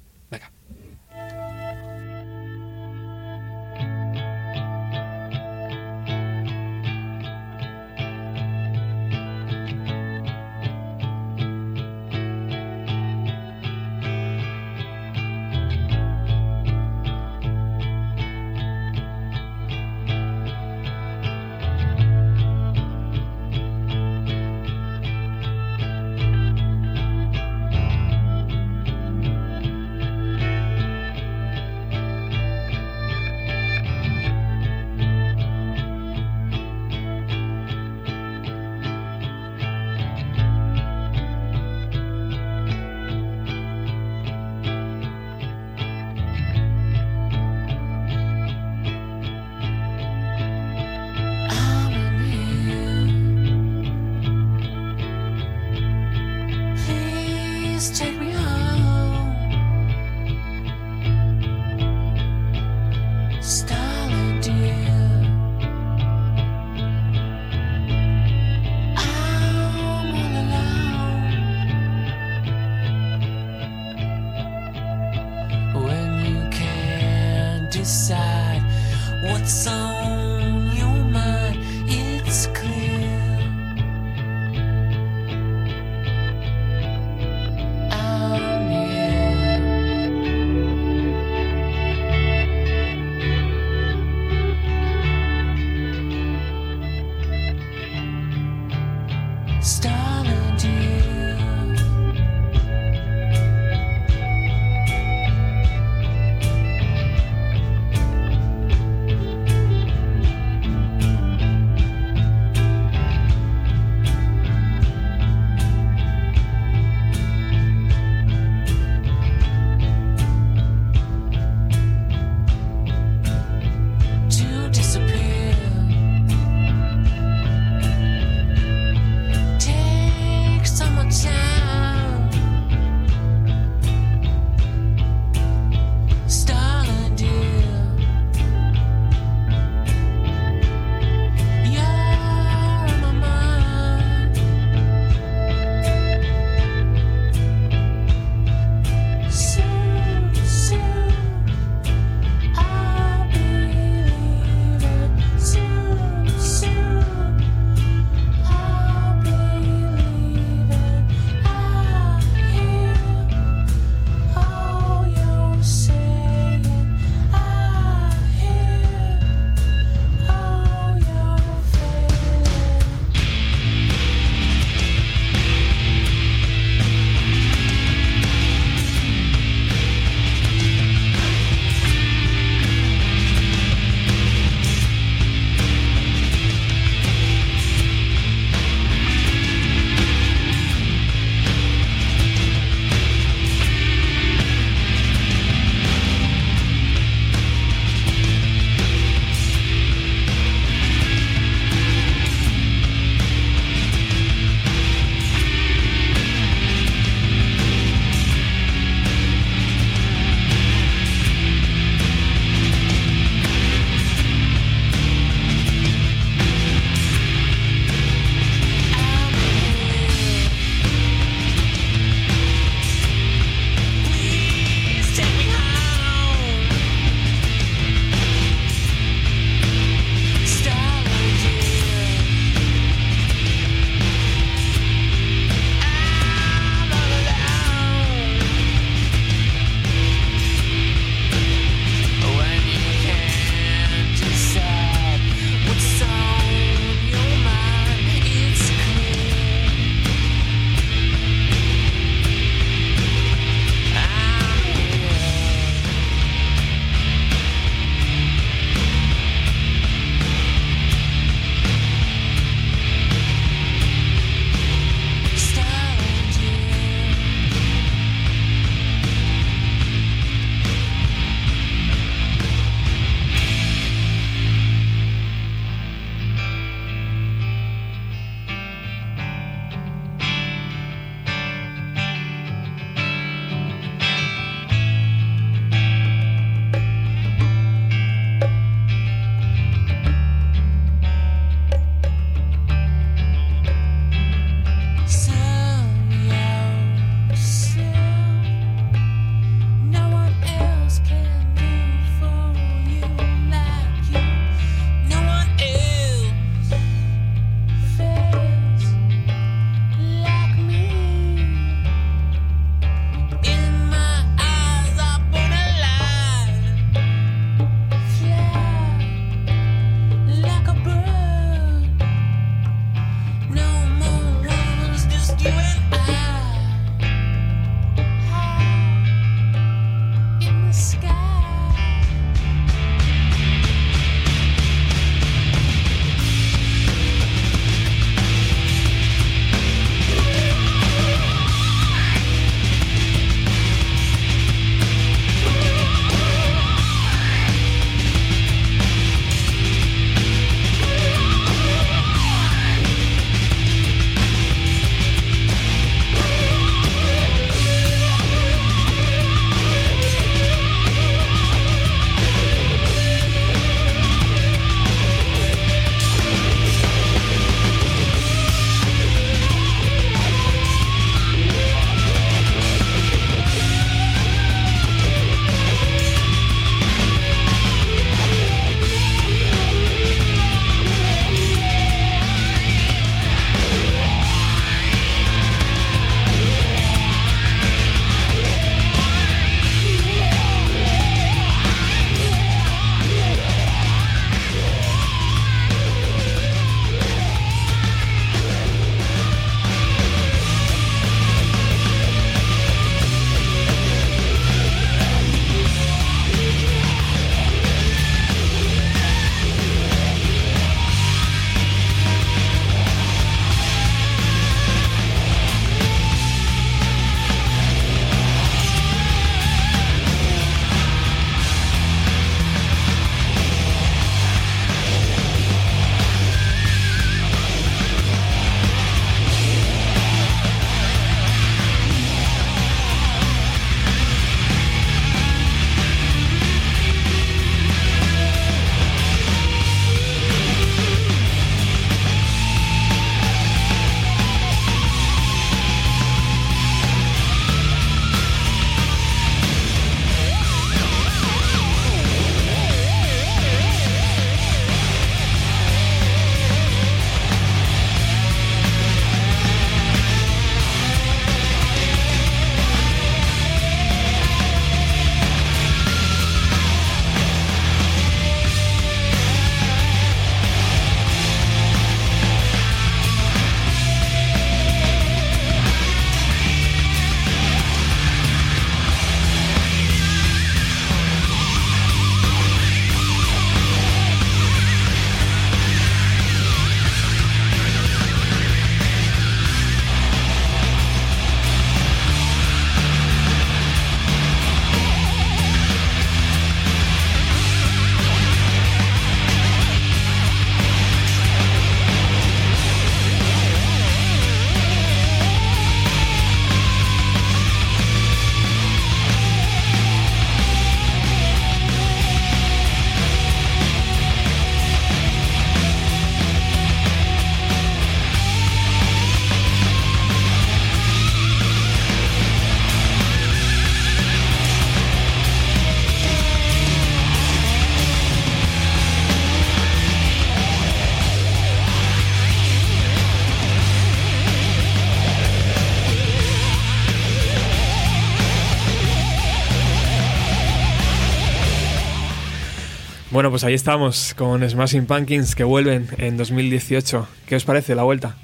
Pues ahí estamos con Smashing Pumpkins que vuelven en 2018. ¿Qué os parece la vuelta?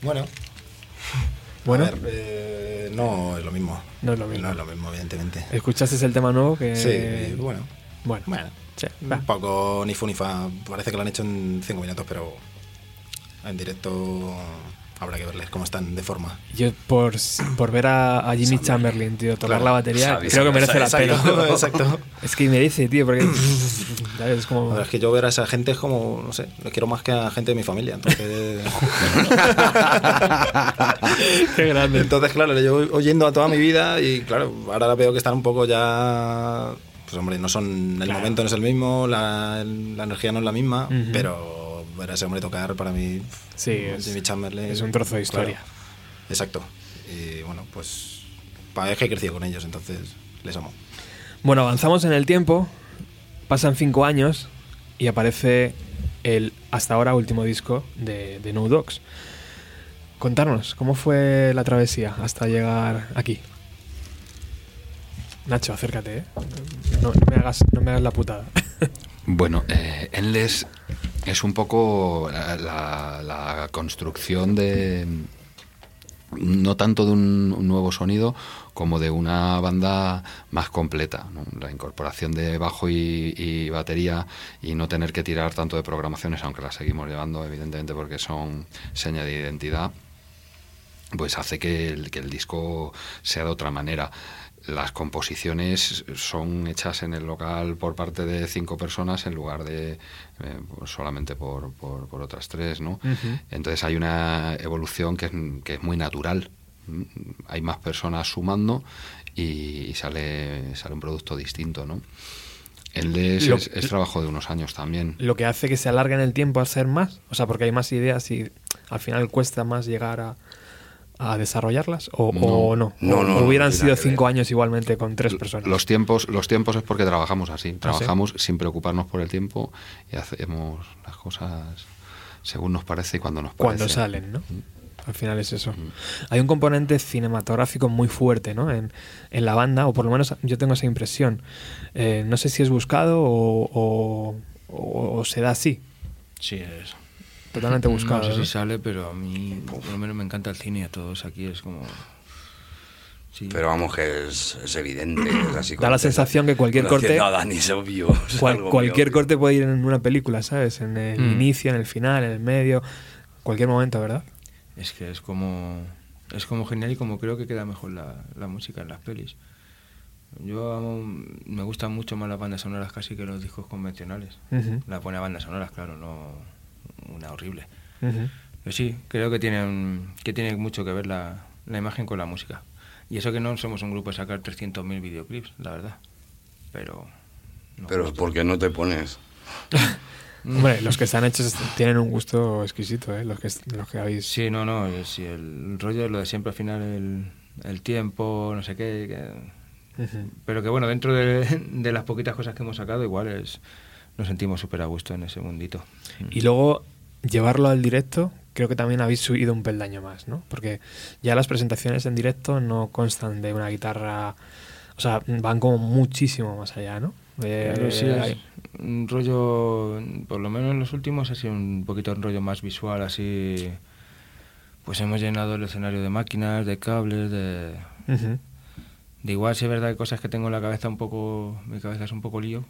Bueno, Bueno, a ver, eh, no es lo mismo. No es lo mismo. No es lo mismo, evidentemente. ¿escuchaste el tema nuevo? Que... Sí, bueno. Bueno, Bueno, sí, un poco ni fu ni fa. Parece que lo han hecho en cinco minutos, pero en directo habrá que verles cómo están de forma. Yo por, por ver a, a Jimmy Chamberlain, tío, tocar Claro. la batería, Sabes, creo que merece la pena. exacto. Es que merece, tío, porque es como... es que yo ver a esa gente es como, no sé, lo quiero más que a gente de mi familia. Entonces, Qué grande. entonces claro, le llevo oyendo a toda mi vida y claro, ahora veo que están un poco ya... Pues hombre, no son... El Claro. momento no es el mismo, la, la energía no es la misma, pero ver a ese hombre tocar para mí... Sí, es- Jimmy Chamberlain... es un trozo de historia. claro, exacto. Y bueno, pues... Para que he crecido con ellos, entonces les amo. Bueno, avanzamos en el tiempo, pasan cinco años y aparece el hasta ahora último disco de, de No Dogs. Contarnos, ¿cómo fue la travesía hasta llegar aquí? Nacho, acércate, ¿eh? No, no me, hagas, no me hagas la putada. Bueno, eh, Endless es un poco la, construcción de no tanto de un, nuevo sonido como de una banda más completa. La incorporación de bajo y, y batería y no tener que tirar tanto de programaciones, aunque las seguimos llevando, evidentemente, porque son seña de identidad pues hace que el, que el disco sea de otra manera. Las composiciones son hechas en el local por parte de cinco personas en lugar de eh, pues solamente por, por- por otras tres, ¿no? Entonces hay una evolución que es, que es muy natural. Hay más personas sumando y, y sale, sale un producto distinto, ¿no? El de Lo- es, es trabajo de unos años también. Lo que hace que se alargue en el tiempo a ser más, o sea, porque hay más ideas y al final cuesta más llegar a, a desarrollarlas, o No. o no. No, no, hubieran sido cinco años igualmente con tres personas. Los tiempos, los tiempos es porque trabajamos así. ¿Ah, sí? Trabajamos sin preocuparnos por el tiempo y hacemos las cosas según nos parece y cuando nos parece. cuando salen, ¿no? Al final es eso. Hay un componente cinematográfico muy fuerte, ¿no? En, en la banda, o por lo menos yo tengo esa impresión. Eh, no sé si es buscado o, o- o- o se da así, Sí, es. Totalmente buscado. No sé si sale, pero a mí por lo menos me encanta el cine y a todos aquí es como... Sí. Pero vamos, que es, es evidente. Es así Da la sensación que cualquier corte- Nada, ni es obvio. es Cual- cualquier obvio. corte puede ir en una película, ¿sabes? En el Mm. inicio, en el final, en el medio, cualquier momento, ¿verdad? Es que es como... Es como genial y como creo que queda mejor la, la música en las pelis. Yo amo- me gustan mucho más las bandas sonoras casi que los discos convencionales. Ujú, La buena bandas sonoras, claro, no una horrible. Pero sí, creo que tiene, que tiene mucho que ver la, la imagen con la música. Y eso que no somos un grupo de sacar 300.000 videoclips, la verdad. Pero... no Pero. ¿por qué no te pones? Hombre, los que están hechos tienen un gusto exquisito, ¿eh? Los que, los que habéis... Sí, no, no, eh, sí, el rollo es lo de siempre al final, el, el tiempo, no sé qué. que- pero que bueno, dentro de, de las poquitas cosas que hemos sacado, igual es, nos sentimos súper a gusto en ese mundito. Y luego llevarlo al directo, creo que también habéis subido un peldaño más, ¿no? Porque ya las presentaciones en directo no constan de una guitarra, o sea, van como muchísimo más allá, ¿no? Eh, Claro, sí, es un rollo, por lo menos en los últimos ha sido un poquito un rollo más visual, así. Pues hemos llenado el escenario de máquinas, de cables, de. De igual, si es verdad, hay cosas que tengo en la cabeza un poco. Mi cabeza es un poco lío.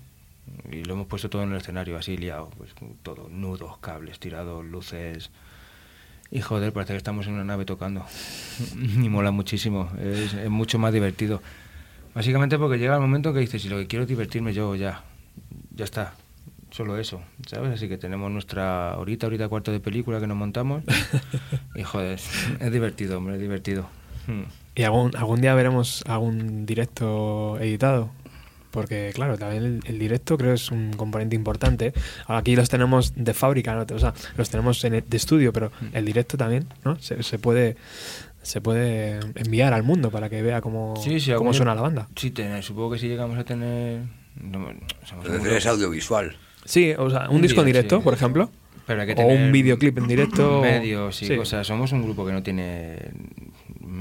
Y lo hemos puesto todo en el escenario, así liado. Pues todo, nudos, cables, tirados, luces. Y joder, parece que estamos en una nave tocando. y mola muchísimo. Es, es mucho más divertido. Básicamente porque llega el momento que dices, si lo que quiero es divertirme yo, ya. Ya está. Solo eso, ¿sabes? Así que tenemos nuestra horita, horita cuarto de película que nos montamos. y joder, es divertido, hombre, es divertido. Hmm. ¿Y algún, algún día veremos algún directo editado? Porque, claro, también el, el directo creo es un componente importante. Aquí los tenemos de fábrica, ¿no? o sea, los tenemos en el- de estudio, pero Mm. el directo también, ¿no? Se, se puede se puede enviar al mundo para que vea cómo, Sí, sí, cómo suena la banda. Sí, tener, supongo que si llegamos a tener... no, somos Te un refieres grupo- audiovisual. Sí, o sea, un, disco en directo, sí. por ejemplo. Pero hay que o un tener videoclip en directo. Medios y Sí. cosas. Somos un grupo que no tiene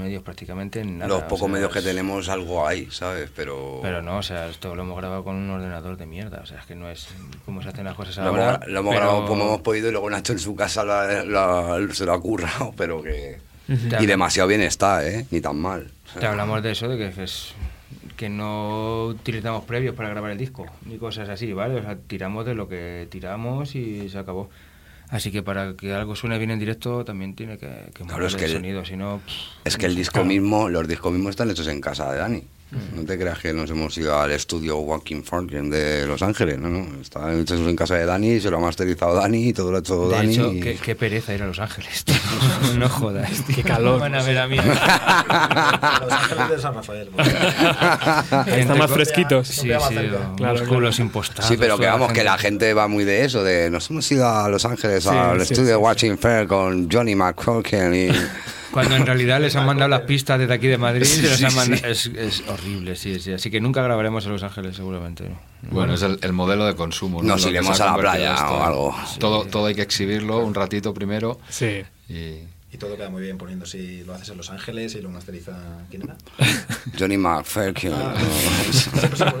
medios prácticamente nada. Los o pocos sea, medios que es- tenemos algo hay, ¿sabes? Pero, Pero no, o sea, esto lo hemos grabado con un ordenador de mierda. O sea, es que no es como se hacen las cosas lo hemos, ahora. gra- lo hemos pero grabado como hemos podido y luego Nacho en su casa la- la- se lo ha currado, pero que... Y demasiado bien está, ¿eh? Ni tan mal. Te hablamos de eso, de que es que no utilizamos previos para grabar el disco, ni cosas así, ¿vale? O sea, tiramos de lo que tiramos y se acabó. Así que para que algo suene bien en directo también tiene que, que Claro, mover es el que el- sonido, si no... Es que el disco mismo, los discos mismos están hechos en casa de Dani. No te creas que nos hemos ido al estudio Walking Fortune de Los Ángeles, no, hechos en casa de Dani, se lo ha masterizado Dani y todo lo ha hecho De Dani. hecho, y- qué, qué pereza ir a Los Ángeles, tío. No jodas. tío. Qué calor. Van a ver a mí. Los Ángeles de San Rafael. están más fresquitos. Sí, sí. Claro, músculos impostados. Sí, pero que vamos, que la gente va muy de eso, de nos hemos ido a Los Ángeles Sí, al sí, estudio sí, Watching Fair con Johnny McCorken y... Cuando en realidad les han mandado las pistas desde aquí de Madrid, Sí, sí, han es, es horrible, sí, sí. Así que nunca grabaremos en Los Ángeles, seguramente. ¿no? Bueno, es el, el modelo de consumo. Nos que iremos a la playa esto. o algo. Todo, todo hay que exhibirlo un ratito primero Sí. y... Y todo queda muy bien poniendo si lo haces en Los Ángeles y lo masteriza. ¿Quién era? Johnny McFerkin. Tío.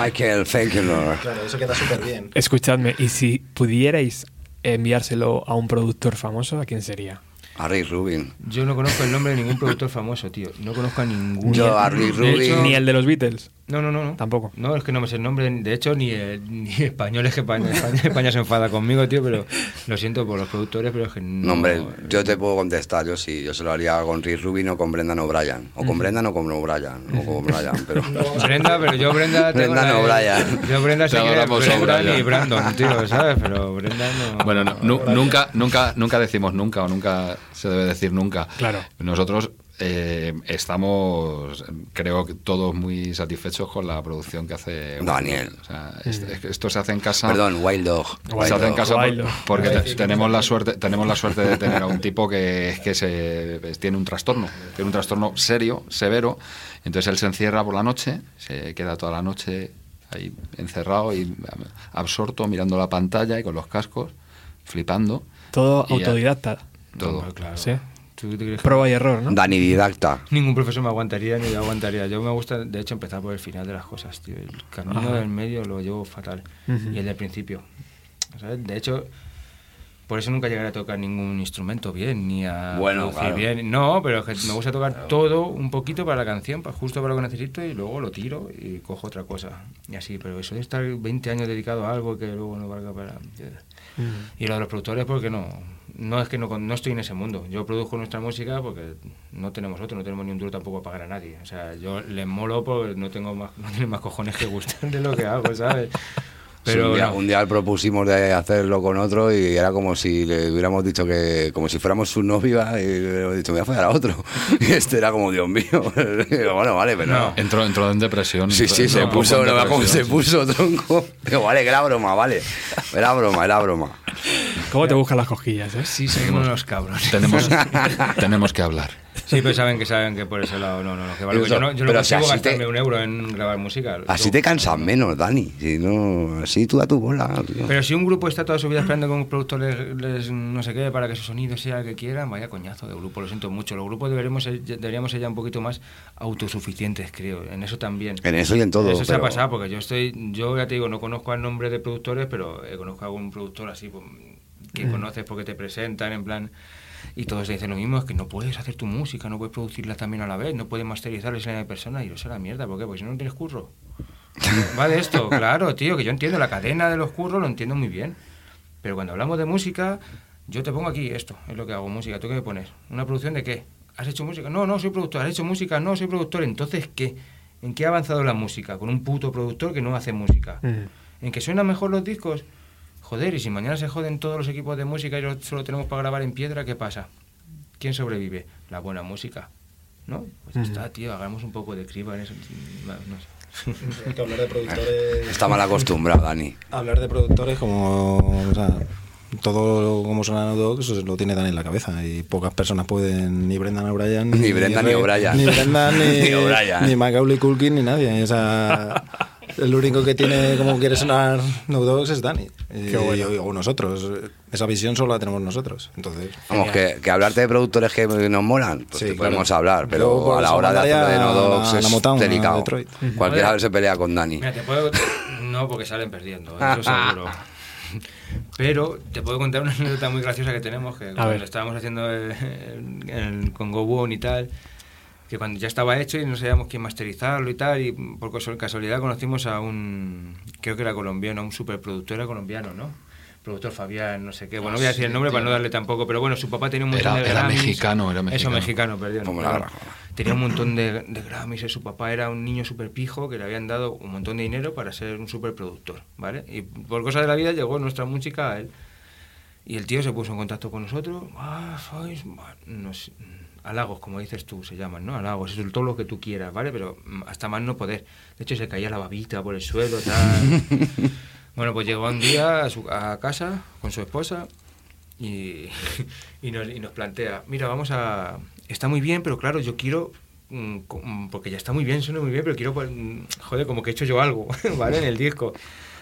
Michael Fakenor. Claro, eso queda súper bien. Escuchadme, y si pudierais enviárselo a un productor famoso, ¿a quién sería? A Rick Rubin. Yo no conozco el nombre de ningún productor famoso, tío. No conozco a ningún. Yo a Rick Rubin. hecho- Ni el de los Beatles. No, no, no, no. Tampoco. No, es que no me sé el nombre. De hecho, ni, eh, ni españoles que España, España, España se enfada conmigo, tío. Pero lo siento por los productores, pero es que no. No, hombre, yo te puedo contestar, yo sí, yo se lo haría con Rick Rubin o con Brendan O'Brien. O con Brendan o con O'Brien. O con Brian, pero... Brenda, pero yo Brenda. tengo Brenda la no, de- Brian. Yo Brenda Te sé que adoramos a Brenda Brian. y Brandon, tío, ¿sabes? Pero Brenda no. Bueno, no, nu- nunca, nunca, nunca decimos nunca o nunca se debe decir nunca. Claro. Nosotros eh, estamos, creo que todos muy satisfechos con la producción que hace Daniel. O sea, que esto se hace en casa. Perdón, Wild Dog. se hace en casa por- Wild Dog. porque te- tenemos la suerte tenemos la suerte de tener a un tipo que es que se tiene un trastorno tiene un trastorno serio severo entonces él se encierra por la noche se queda toda la noche ahí encerrado y absorto mirando la pantalla y con los cascos flipando Todo autodidacta. Todo Hombre, claro. Sí. ¿Tú te crees que Prueba y error, ¿no? Dani Didacta. Ningún profesor me aguantaría ni yo aguantaría. Yo me gusta, de hecho, empezar por el final de las cosas, tío. El camino Ajá. del medio lo llevo fatal. Y el del principio. ¿sabes? De hecho, por eso nunca llegaré a tocar ningún instrumento bien, ni a Bueno, producir claro. bien. No, pero es que me gusta tocar todo un poquito para la canción, para, justo para lo que necesito, y luego lo tiro y cojo otra cosa. Y así, pero eso de estar 20 años dedicado a algo que luego no valga para... Y lo de los productores, porque no, no es que no, no estoy en ese mundo. Yo produzco nuestra música porque no tenemos otro, no tenemos ni un duro tampoco a pagar a nadie. O sea, yo les molo porque no tengo más, no tienen más cojones que gustar de lo que hago, ¿sabes? Sí, un, día, no. un día propusimos de hacerlo con otro y era como si le hubiéramos dicho que, como si fuéramos su novia y le hubiéramos dicho, me voy a follar a otro. Y este era como, Dios mío. Digo, bueno, vale, pero no. entró entró en depresión Sí, sí, se puso, no se puso, tronco. Digo, vale, que era broma, vale. Era broma, era broma. ¿Cómo te buscan las cosquillas, eh? Sí, somos unos cabrones. tenemos tenemos que hablar Sí, pero saben que saben que por ese lado no, no, no. Que vale, Eso, yo no, yo pero si consigo te- gastarme un euro en grabar música. Así Yo- te cansas menos, Dani. Si no, así tú a tu bola, tío. Pero si un grupo está toda su vida esperando que un productor les, les no sé qué para que su sonido sea el que quieran, vaya coñazo de grupo, lo siento mucho. Los grupos deberíamos ser, deberíamos ser ya un poquito más autosuficientes, creo, en eso también. En eso y en todo. Eso se ha pasado, porque yo estoy, yo ya te digo, no conozco el nombre de productores, pero eh, conozco a algún productor así pues, que conoces porque te presentan, en plan, y todos te dicen lo mismo, es que no puedes hacer tu música, no puedes producirla también a la vez, no puedes masterizarla en la persona, y eso es la mierda, ¿por qué? Porque si no, no tienes curro. Va de esto, claro, tío, que yo entiendo la cadena de los curros, lo entiendo muy bien. Pero cuando hablamos de música, yo te pongo aquí esto, es lo que hago, música. ¿Tú qué me pones? ¿Una producción de qué? ¿Has hecho música? No, no, soy productor. ¿Has hecho música? No, soy productor. Entonces, ¿qué? ¿En qué ha avanzado la música? Con un puto productor que no hace música. Mm. ¿En que suenan mejor los discos? Joder, y si mañana se joden todos los equipos de música y lo- solo tenemos para grabar en piedra, ¿qué pasa? ¿Quién sobrevive? La buena música. ¿No? Pues ya está, tío, hagamos un poco de criba en eso. No, no sé. Hay que hablar de productores. Está mal acostumbrado, Dani. Hablar de productores como. O sea, todo como suena eso lo tiene Dan en la cabeza y pocas personas pueden ni Brendan O'Brien Ni Brendan ni O'Brien. ni Brendan ni, Ni O'Brien. ni Macaulay Culkin ni nadie o sea El único que tiene como quiere sonar No Dogs es Dani. Qué bueno. y- o nosotros. Esa visión solo la tenemos nosotros. Entonces, Vamos, que, que hablarte de productores que nos molan, pues Sí, te claro. podemos hablar, pero Yo, pues, a la hora de hacer de no dogs a es Motown, delicado. Cualquiera se pelea con Dani. Mira, te puedo... No, porque salen perdiendo, eso seguro. Pero te puedo contar una anécdota muy graciosa que tenemos, que cuando ver. estábamos haciendo el, el- el Congo One y tal, que cuando ya estaba hecho y no sabíamos quién masterizarlo y tal, y por casu- casualidad conocimos a un, creo que era colombiano, un superproductor era colombiano, ¿no? Productor Fabián, no sé qué. Bueno, no voy a decir el nombre para no darle tampoco, pero bueno, su papá tenía un montón Era- de era Grammys. mexicano, era Eso, mexicano. mexicano, perdón. Como la. Grajona. Tenía un montón de, de Grammys, eh, su papá era un niño súper pijo que le habían dado un montón de dinero para ser un superproductor, ¿vale? Y por cosas de la vida llegó nuestra música a él. Y el tío se puso en contacto con nosotros. Ah, sois ma- no sé, halagos, como dices tú, se llaman, ¿no? Halagos, es todo lo que tú quieras, ¿vale? Pero hasta más no poder. De hecho, se caía la babita por el suelo, tal. bueno, pues llegó un día a, su, a casa con su esposa y, y, nos, y nos plantea, mira, vamos a... Está muy bien, pero claro, yo quiero... mm, mm, Porque ya está muy bien, suena muy bien, pero quiero... mm, Joder, como que he hecho yo algo, ¿vale? En el disco.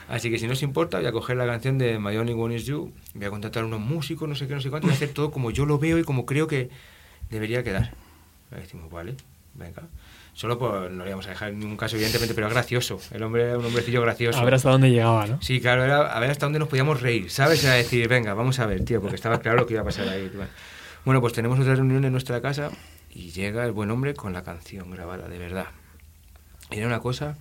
Así que si no os importa, voy a coger la canción de My Only One Is You, voy a contratar a unos músicos, no sé qué, no sé cuánto, y voy a hacer todo como yo lo veo y como creo que debería quedar. Y decimos, vale, venga. Solo por, no le vamos a dejar en ningún caso, evidentemente, pero es gracioso. El hombre era un hombrecillo gracioso. A ver hasta dónde llegaba, ¿no? Sí, claro, era a ver hasta dónde nos podíamos reír, ¿sabes? Era decir, venga, vamos a ver, tío, porque estaba claro lo que iba a pasar ahí. Bueno, pues tenemos otra reunión en nuestra casa y llega el buen hombre con la canción grabada, de verdad. Era una cosa...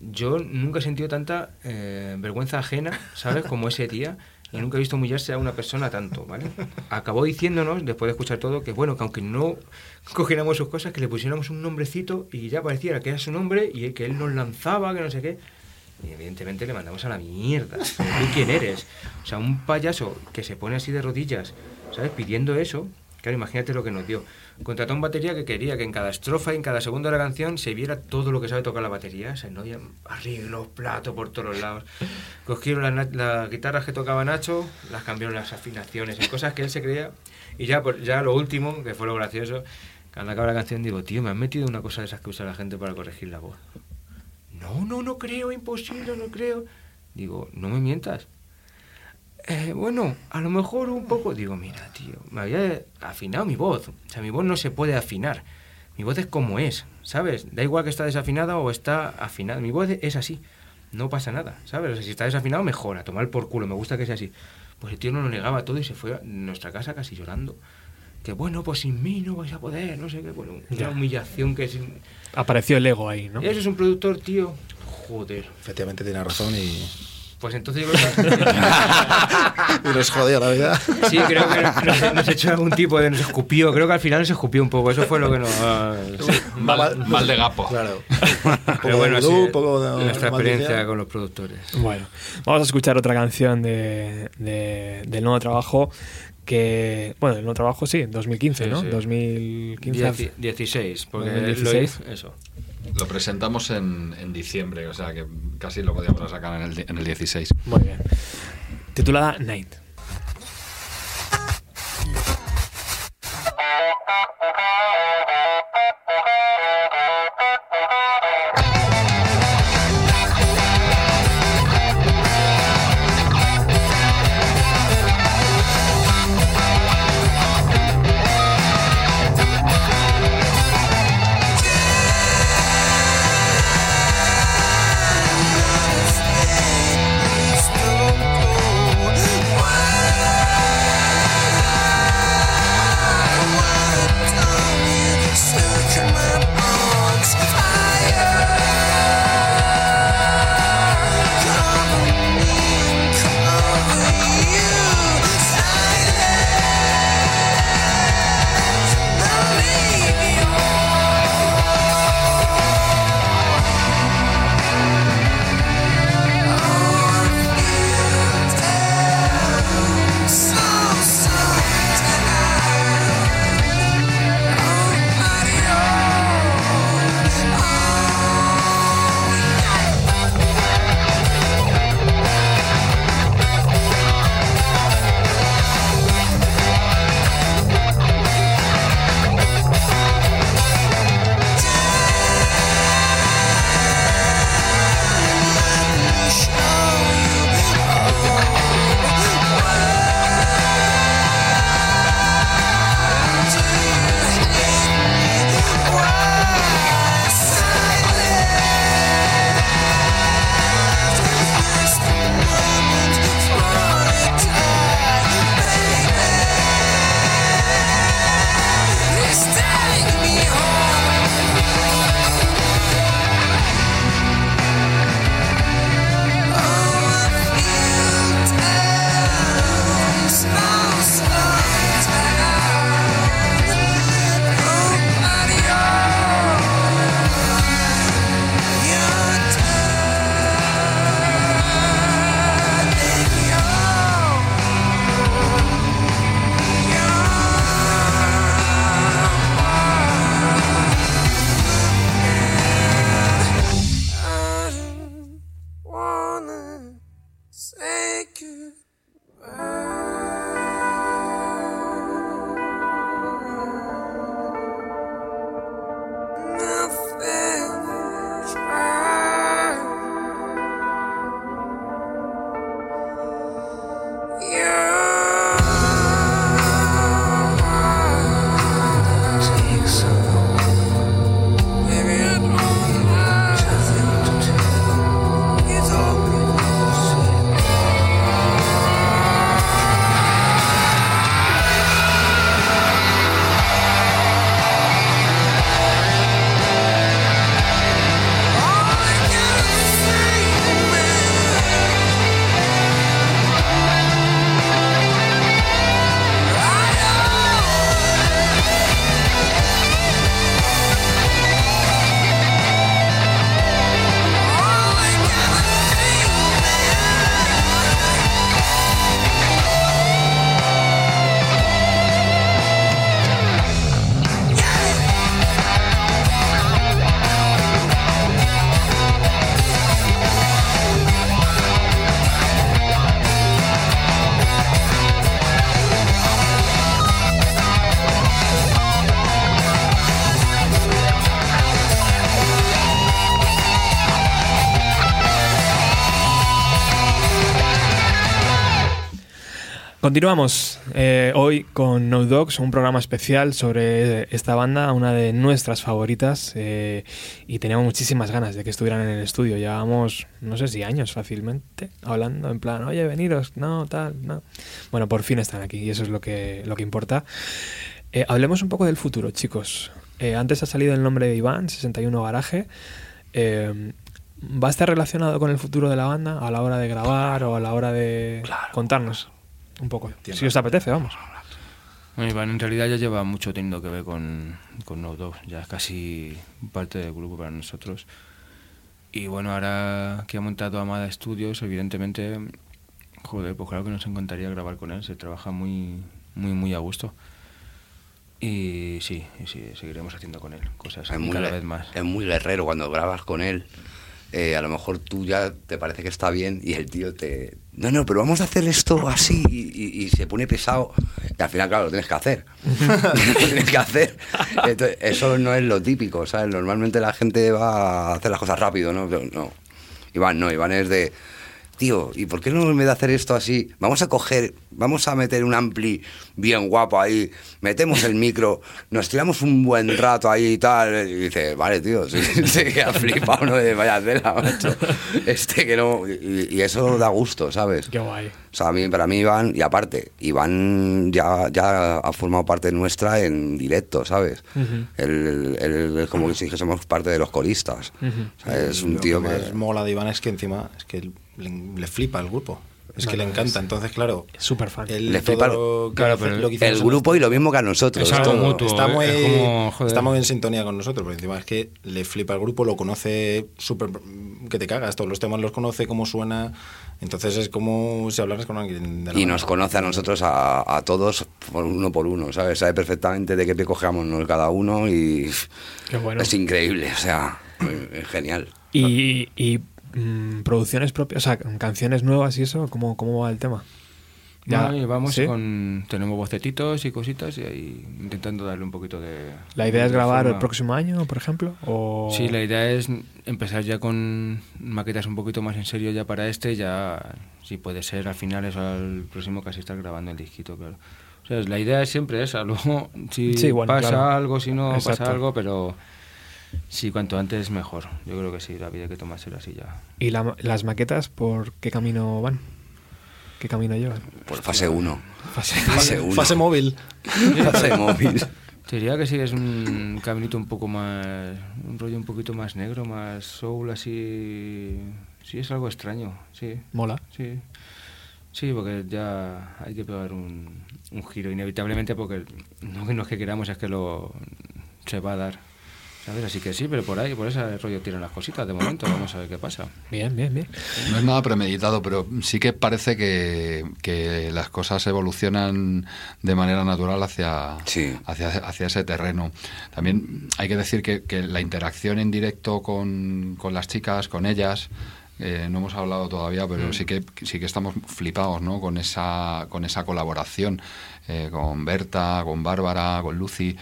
Yo nunca he sentido tanta eh, vergüenza ajena, ¿sabes? Como ese día. Y nunca he visto humillarse a una persona tanto, ¿vale? Acabó diciéndonos, después de escuchar todo, que bueno, que aunque no cogiéramos sus cosas, que le pusiéramos un nombrecito y ya pareciera que era su nombre y que él nos lanzaba, que no sé qué. Y evidentemente le mandamos a la mierda. ¿Pero ¿Tú quién eres? O sea, un payaso que se pone así de rodillas, ¿sabes? Pidiendo eso. Claro, imagínate lo que nos dio. Contrató un batería que quería que en cada estrofa y en cada segundo de la canción se viera todo lo que sabe tocar la batería. O no arreglos, platos por todos lados. Cogieron las, las guitarras que tocaba Nacho, las cambiaron las afinaciones y cosas que él se creía. Y ya, por- ya lo último, que fue lo gracioso, cuando acaba la canción digo, tío, me han metido una cosa de esas que usa la gente para corregir la voz. No, no, no creo, imposible, no creo. Digo, no me mientas. "Eh, bueno, a lo mejor un poco. Digo, mira, tío, me había afinado mi voz. O sea, mi voz no se puede afinar. Mi voz es como es, ¿sabes? Da igual que está desafinada o está afinada. Mi voz es así. No pasa nada, ¿sabes? O sea, si está desafinado, mejor, a tomar por culo. Me gusta que sea así. Pues el tío no lo negaba todo y se fue a nuestra casa casi llorando. Que bueno, pues sin mí no vais a poder, no sé qué. Bueno, Ya. una humillación que es. Apareció el ego ahí, ¿no? Eso es un productor, tío. Joder. efectivamente tiene razón y, Pues entonces yo creo que... y nos jodió la vida. Sí, creo que nos, nos echó algún tipo de... Nos escupió. Creo que al final nos escupió un poco. Eso fue lo que nos... Mal, mal de gapo. Claro. Pero bueno, de sí, vudú, poco de nuestra maldición. experiencia con los productores. Bueno, vamos a escuchar otra canción de, de- del nuevo trabajo que, bueno, el nuevo trabajo sí, 2015, Sí, ¿no? sí. 2015. Dieci- 16, porque 2016. lo- eso. Lo presentamos en, en diciembre, o sea que casi lo podíamos sacar en el, en el 16. Muy bien. Titulada Night. Continuamos eh, hoy con No Dogs, un programa especial sobre esta banda, una de nuestras favoritas, eh, y teníamos muchísimas ganas de que estuvieran en el estudio. Llevábamos, no sé si años fácilmente, hablando en plan, oye, veniros, no, tal, no. Bueno, por fin están aquí y eso es lo que, lo que importa. Eh, hablemos un poco del futuro, chicos. Eh, antes ha salido el nombre de Iván, 61 Garaje. Eh, ¿Va a estar relacionado con el futuro de la banda a la hora de grabar o a la hora de contarnos un poco? Tiene Si os apetece, vamos. Bueno, Iván en realidad ya lleva mucho teniendo que ver con, con No Dogs, ya es casi parte del grupo para nosotros. Y bueno, ahora que ha montado Amada Studios, evidentemente, joder, pues claro que nos encantaría grabar con él, se trabaja muy, muy, muy a gusto. Y sí, y sí, seguiremos haciendo con él cosas Es muy, cada vez más. es muy guerrero cuando grabas con él. Eh, a lo mejor tú ya te parece que está bien y el tío te... No, no, pero vamos a hacer esto así y, y- y se pone pesado y al final, claro, lo tienes que hacer. lo tienes que hacer. Entonces, eso no es lo típico, ¿sabes? Normalmente la gente va a hacer las cosas rápido, ¿no? Pero no. Iván no, Iván es de... Tío, ¿y por qué no vez de hacer esto así? Vamos a coger, vamos a meter un ampli bien guapo ahí, metemos el micro, nos tiramos un buen rato ahí y tal. Y dice, vale, tío, sí, sí, que ha flipado, ¿no? De vaya tela, macho. Este que no. Y, y eso da gusto, ¿sabes? Qué guay. O sea, a mí, para mí Iván, y aparte, Iván ya, ya ha formado parte nuestra en directo, ¿sabes? Él, él es como si dijésemos parte de los coristas. O sea, es un Lo tío que que... más mola de Iván es que encima es que le, le flipa el grupo. Es que le encanta. Entonces, claro, Súper fan. Le flipa lo Claro, hace- pero lo El grupo y lo mismo que a nosotros. Es todo. mutuo. está muy, es como, está muy en sintonía con nosotros, porque encima es que le flipa el grupo, lo conoce súper que te cagas, todos los temas los conoce, cómo suena, entonces es como si hablaras con alguien de la Y nos conoce a nosotros, a, a todos, por uno por uno, ¿sabes? Sabe perfectamente de qué pie cogemos cada uno y Qué bueno. es increíble, o sea, es genial. Y, y, mm, producciones propias, o sea, canciones nuevas y eso, ¿cómo, cómo va el tema? Ya, vamos ¿sí? con. Tenemos bocetitos y cositas y ahí intentando darle un poquito de. ¿La idea es de grabar el próximo año, por ejemplo? O... Sí, la idea es empezar ya con maquetas un poquito más en serio ya para este, ya si puede ser a finales o al próximo casi estar grabando el disquito, claro. O sea, la idea es siempre esa, luego si Sí, bueno, pasa claro. algo, si no Exacto. pasa algo, pero sí, cuanto antes mejor. Yo creo que sí, la vida hay que tomársela así ya. ¿Y la- las maquetas por qué camino van? ¿Qué camino llevan? Por fase 1. Fase- Fase 1. Fase móvil. Fase móvil. Te diría que sí, es un caminito un poco más, un rollo un poquito más negro, más soul, así... Sí, es algo extraño, sí. Mola. Sí, sí, porque ya hay que pegar un, un giro inevitablemente porque no, no es que queramos, es que lo se va a dar. ¿Sabes? Así que sí, pero por ahí, por ese rollo tiran las cositas de momento, vamos a ver qué pasa. Bien, bien, bien. No es nada premeditado, pero sí que parece que, que las cosas evolucionan de manera natural hacia, Sí. hacia, hacia ese terreno. También hay que decir que, que la interacción en directo con, con las chicas, con ellas, eh, no hemos hablado todavía, pero sí que sí que estamos flipados, ¿no? Con esa con esa colaboración eh, con Berta, con Bárbara, con Lucy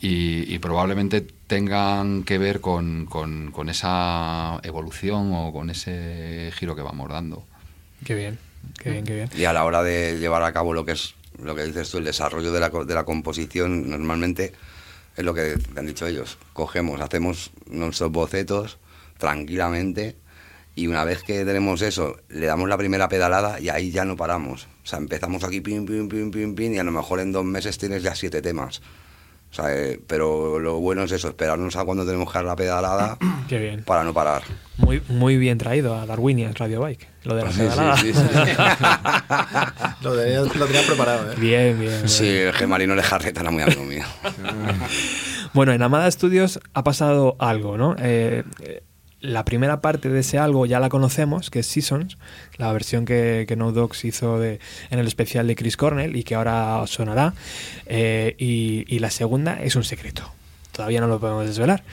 y, y probablemente tengan que ver con, con- con esa evolución o con ese giro que vamos dando. Qué bien, qué bien, qué bien. Y a la hora de llevar a cabo lo que es lo que dices tú, el desarrollo de la, co- de la composición, normalmente es lo que te han dicho ellos. Cogemos, hacemos nuestros bocetos tranquilamente y una vez que tenemos eso, le damos la primera pedalada y ahí ya no paramos. O sea, empezamos aquí pim, pim, pim, pim, pim y a lo mejor en dos meses tienes ya siete temas. O sea, eh, pero lo bueno es eso, esperarnos a cuando tenemos que dar la pedalada Qué bien. para no parar. Muy, muy bien traído a Darwinians Radio Bike, lo de la Sí, pedalada. sí, sí, Lo, tenía, lo tenía preparado, ¿eh? Bien, bien. Sí, bien. el Gemarino Lejarreta era muy amigo mío. Bueno, en Amada Studios ha pasado algo, ¿no? Eh, eh, la primera parte de ese algo ya la conocemos, que es Seasons, la versión que, que No Dogs hizo de, en el especial de Chris Cornell y que ahora sonará. Eh, y, y la segunda es un secreto. Todavía no lo podemos desvelar,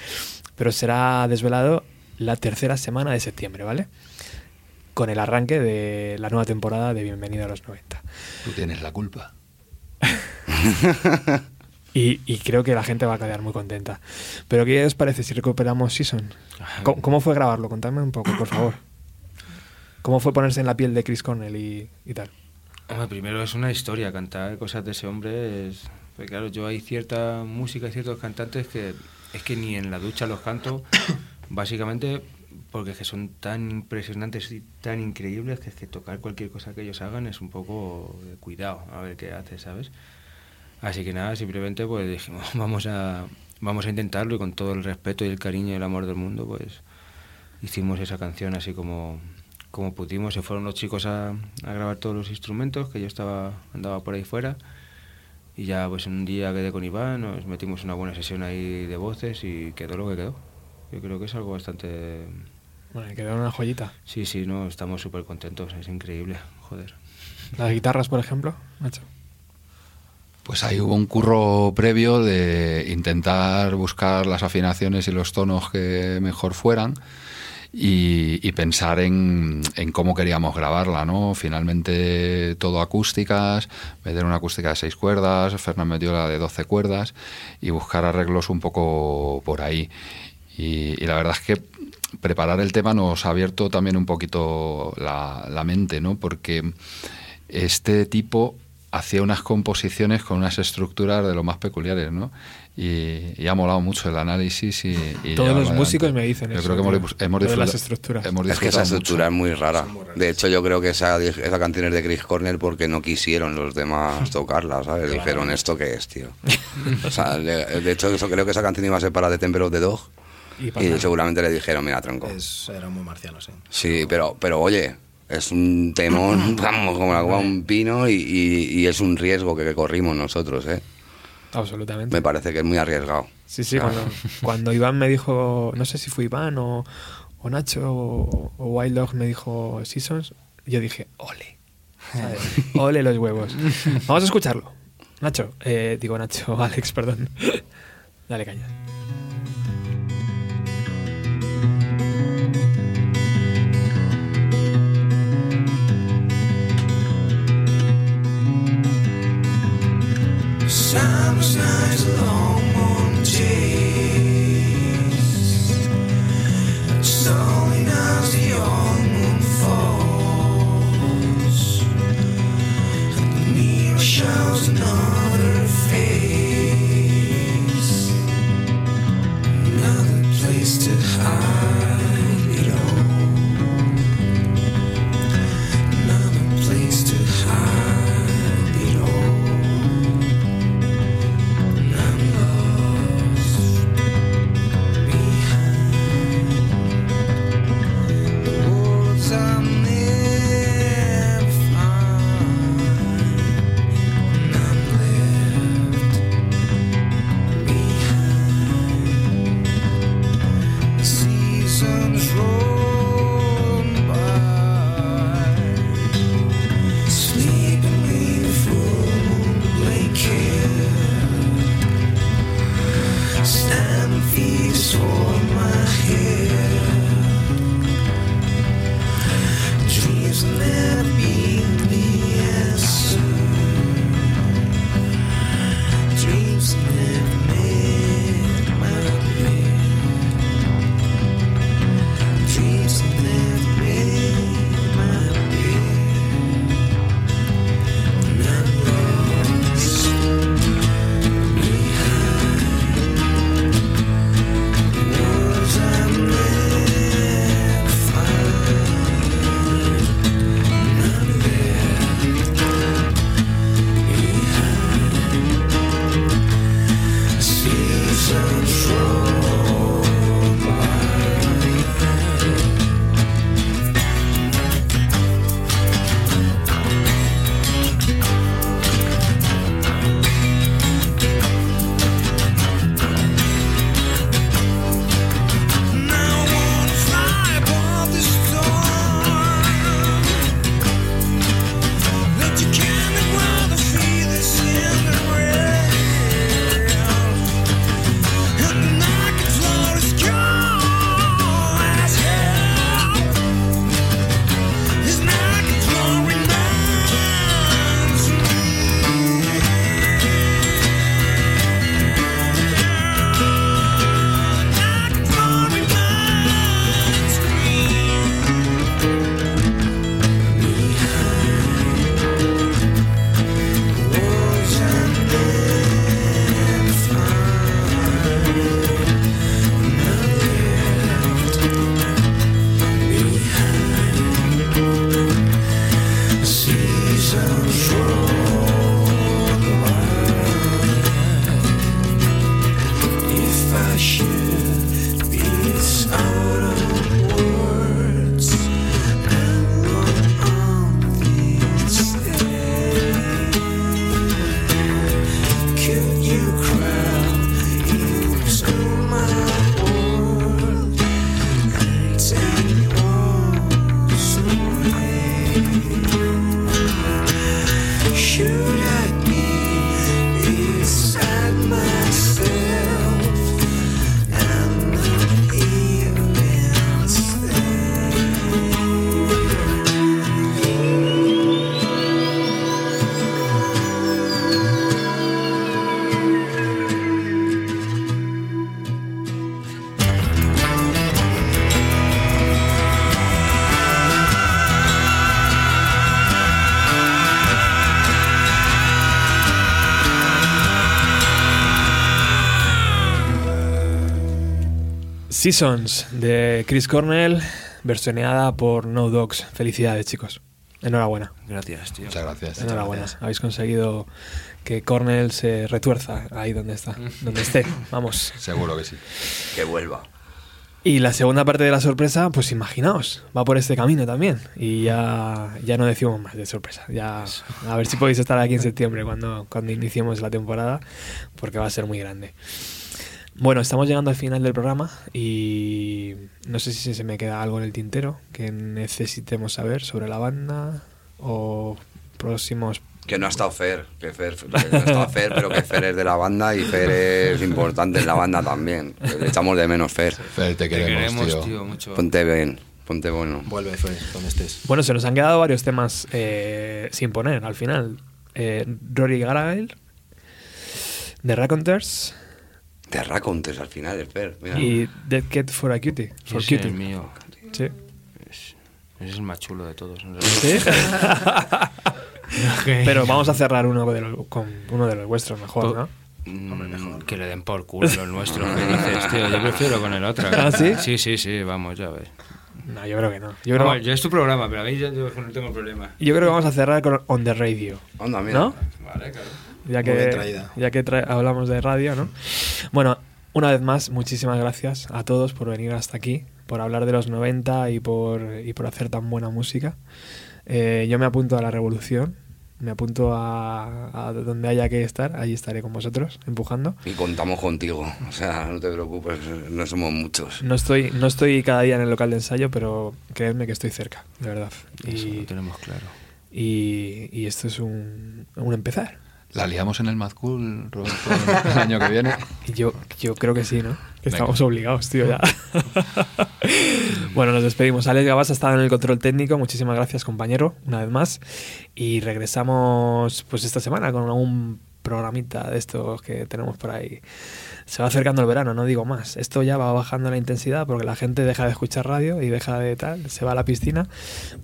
pero será desvelado la tercera semana de septiembre, ¿vale? Con el arranque de la nueva temporada de Bienvenido a los 90. Tú tienes la culpa. Y, y creo que la gente va a quedar muy contenta. Pero ¿qué os parece si recuperamos Season? ¿Cómo, cómo fue grabarlo? Contadme un poco, por favor. ¿Cómo fue ponerse en la piel de Chris Cornell y, y tal? Primero es una historia, cantar cosas de ese hombre es... pues claro, yo hay cierta música y ciertos cantantes que es que ni en la ducha los canto, básicamente porque es que son tan impresionantes y tan increíbles que es que tocar cualquier cosa que ellos hagan es un poco de cuidado, a ver qué hace, ¿sabes? Así que nada, simplemente pues dijimos, vamos a, vamos a intentarlo y con todo el respeto y el cariño y el amor del mundo, pues hicimos esa canción así como, como pudimos. Se fueron los chicos a, a grabar todos los instrumentos, que yo estaba andaba por ahí fuera. Y ya pues un día quedé con Iván, nos metimos una buena sesión ahí de voces y quedó lo que quedó. Yo creo que es algo bastante... Bueno, quedó una joyita. Sí, sí, no, estamos súper contentos, es increíble, joder. Las guitarras, por ejemplo, macho. Pues ahí hubo un curro previo de intentar buscar las afinaciones y los tonos que mejor fueran y, pensar en, en cómo queríamos grabarla, ¿no? Finalmente todo acústicas, meter una acústica de seis cuerdas, Fernán metió la de 12 cuerdas y buscar arreglos un poco por ahí. Y, y la verdad es que preparar el tema nos ha abierto también un poquito la, la mente, ¿no? Porque este tipo hacía unas composiciones con unas estructuras de lo más peculiares, ¿no? Y, y ha molado mucho el análisis y, y Todos los músicos adelante. me dicen Yo eso, creo que hemos, hemos de las disfruta- estructuras. hemos Es que esa estructura es muy rara. De hecho, yo creo que esa, esa canción es de Chris Cornell porque no quisieron los demás tocarla, ¿sabes? Dijeron, ¿esto qué es, tío? O sea, le- de hecho, eso, creo que esa canción iba a ser para The Temple of the Dog Y y seguramente le dijeron, mira, tronco. Es, era muy marciano, sí. Sí, pero, pero oye, es un temón, vamos, como la copa de un pino y, y- y es un riesgo que, que corrimos nosotros, ¿eh? Absolutamente. Me parece que es muy arriesgado. Sí, sí, cuando, cuando Iván me dijo, no sé si fue Iván o, o Nacho o, o Wild Dog me dijo Seasons, yo dije, ole. ¿sabes? Ole los huevos. Vamos a escucharlo. Nacho, eh, digo Nacho, Alex, perdón. Dale caña. Summer's night's a long one chase. Slowly as the young moon falls, and the mirror shows another Seasons de Chris Cornell, versioneada por No Dogs. Felicidades, chicos. Enhorabuena. Gracias, tío. Muchas gracias. Enhorabuena. Habéis conseguido que Cornell se retuerza ahí donde está, donde esté. Vamos. Seguro que sí. Que vuelva. Y la segunda parte de la sorpresa, pues imaginaos, va por este camino también. Y ya, ya no decimos más de sorpresa. Ya, a ver si podéis estar aquí en septiembre cuando, cuando iniciemos la temporada, porque va a ser muy grande. Bueno, estamos llegando al final del programa y no sé si se me queda algo en el tintero que necesitemos saber sobre la banda o próximos... Que no ha estado Fer, que Fer, que no ha estado Fer, pero que Fer es de la banda y Fer es importante en la banda también. Le echamos de menos Fer. Fer, te Te queremos, queremos, tío. tío, mucho. Ponte bien, ponte bueno. Vuelve, Fer, donde estés. Bueno, se nos han quedado varios temas eh, sin poner al final. Eh, Rory Gallagher, The Raconteurs Te racontes al final, el Fer. Mira. y Dead Cat for a Cutie. For Ese es Cutie. el mío. Sí. Es, ese es el más chulo de todos. en realidad. ¿Sí? Pero vamos a cerrar uno de los, con uno de los vuestros mejor, ¿no? Mm, que le den por culo los nuestros. ¿Qué dices, tío? Yo prefiero con el otro. ¿Ah, sí? Sí, sí, sí, vamos, ya ves. No, yo creo que no. Yo creo, Vamos, yo es tu programa, pero a mí yo, yo no tengo problema. yo creo que vamos a cerrar con On the Radio, Anda, mira. ¿no? Vale, claro. Ya que, ya que hablamos de radio, ¿no? Bueno, una vez más, muchísimas gracias a todos por venir hasta aquí, por hablar de los 90 y por, y por hacer tan buena música. Eh, yo me apunto a la revolución, me apunto a, a donde haya que estar, ahí estaré con vosotros, empujando. Y contamos contigo. O sea, no te preocupes, no somos muchos. No estoy, no estoy cada día en el local de ensayo, pero creedme que estoy cerca, de verdad. Eso Y, lo tenemos claro. y, y esto es un, un empezar. ¿La liamos en el Mad Cool, Roberto, el año que viene? Yo, yo creo que sí, ¿no? Que estamos obligados, tío, ya. bueno, nos despedimos. Alex Gabas ha estado en el control técnico. Muchísimas gracias, compañero, una vez más. Y regresamos pues esta semana con algún programita de estos que tenemos por ahí. Se va acercando el verano, no digo más. Esto ya va bajando la intensidad porque la gente deja de escuchar radio y deja de tal, se va a la piscina.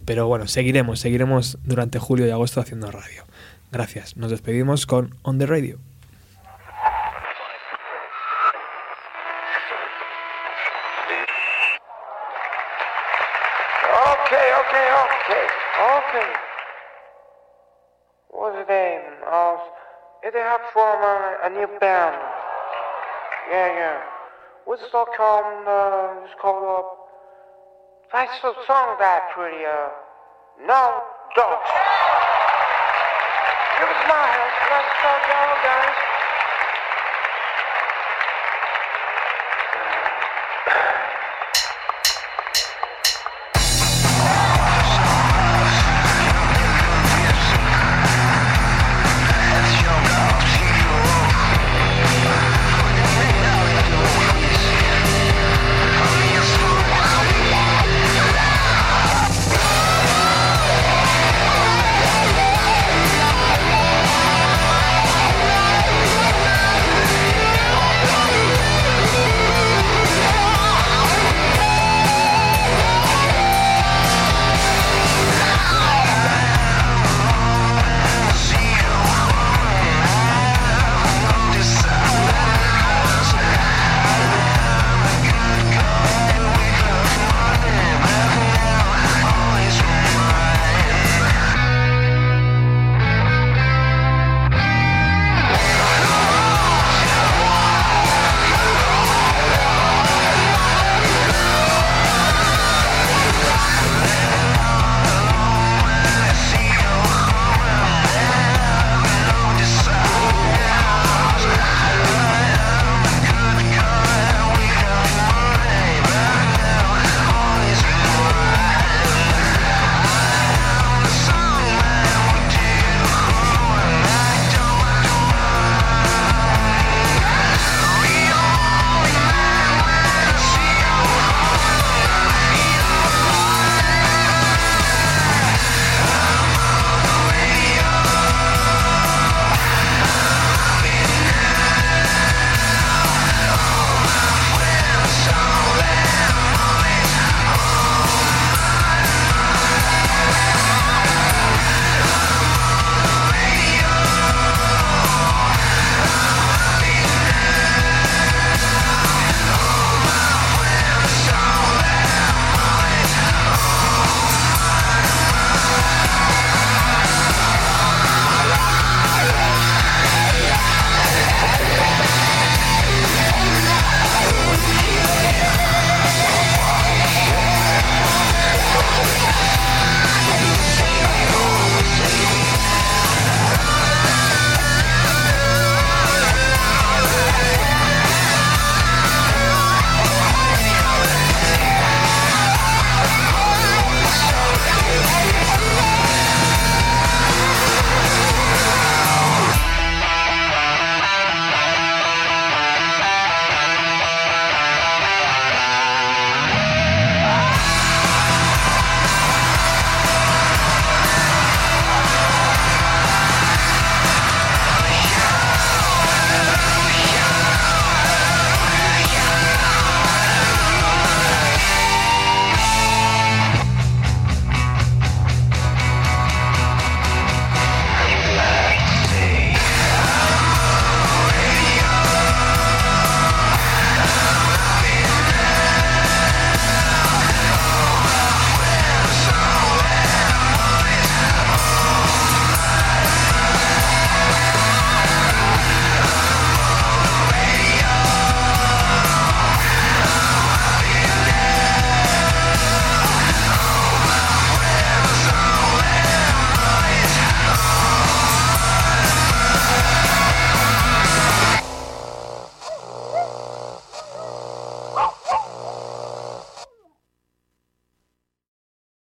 Pero bueno, seguiremos, seguiremos durante julio y agosto haciendo radio. Gracias. Nos despedimos con On the Radio. Okay, okay, okay, okay. What's the name? Uh, they have from uh, a new band. Yeah, yeah. What's song called? Uh, it's called. Uh, that's the song that pretty. Uh, no dogs. Your let's all doggone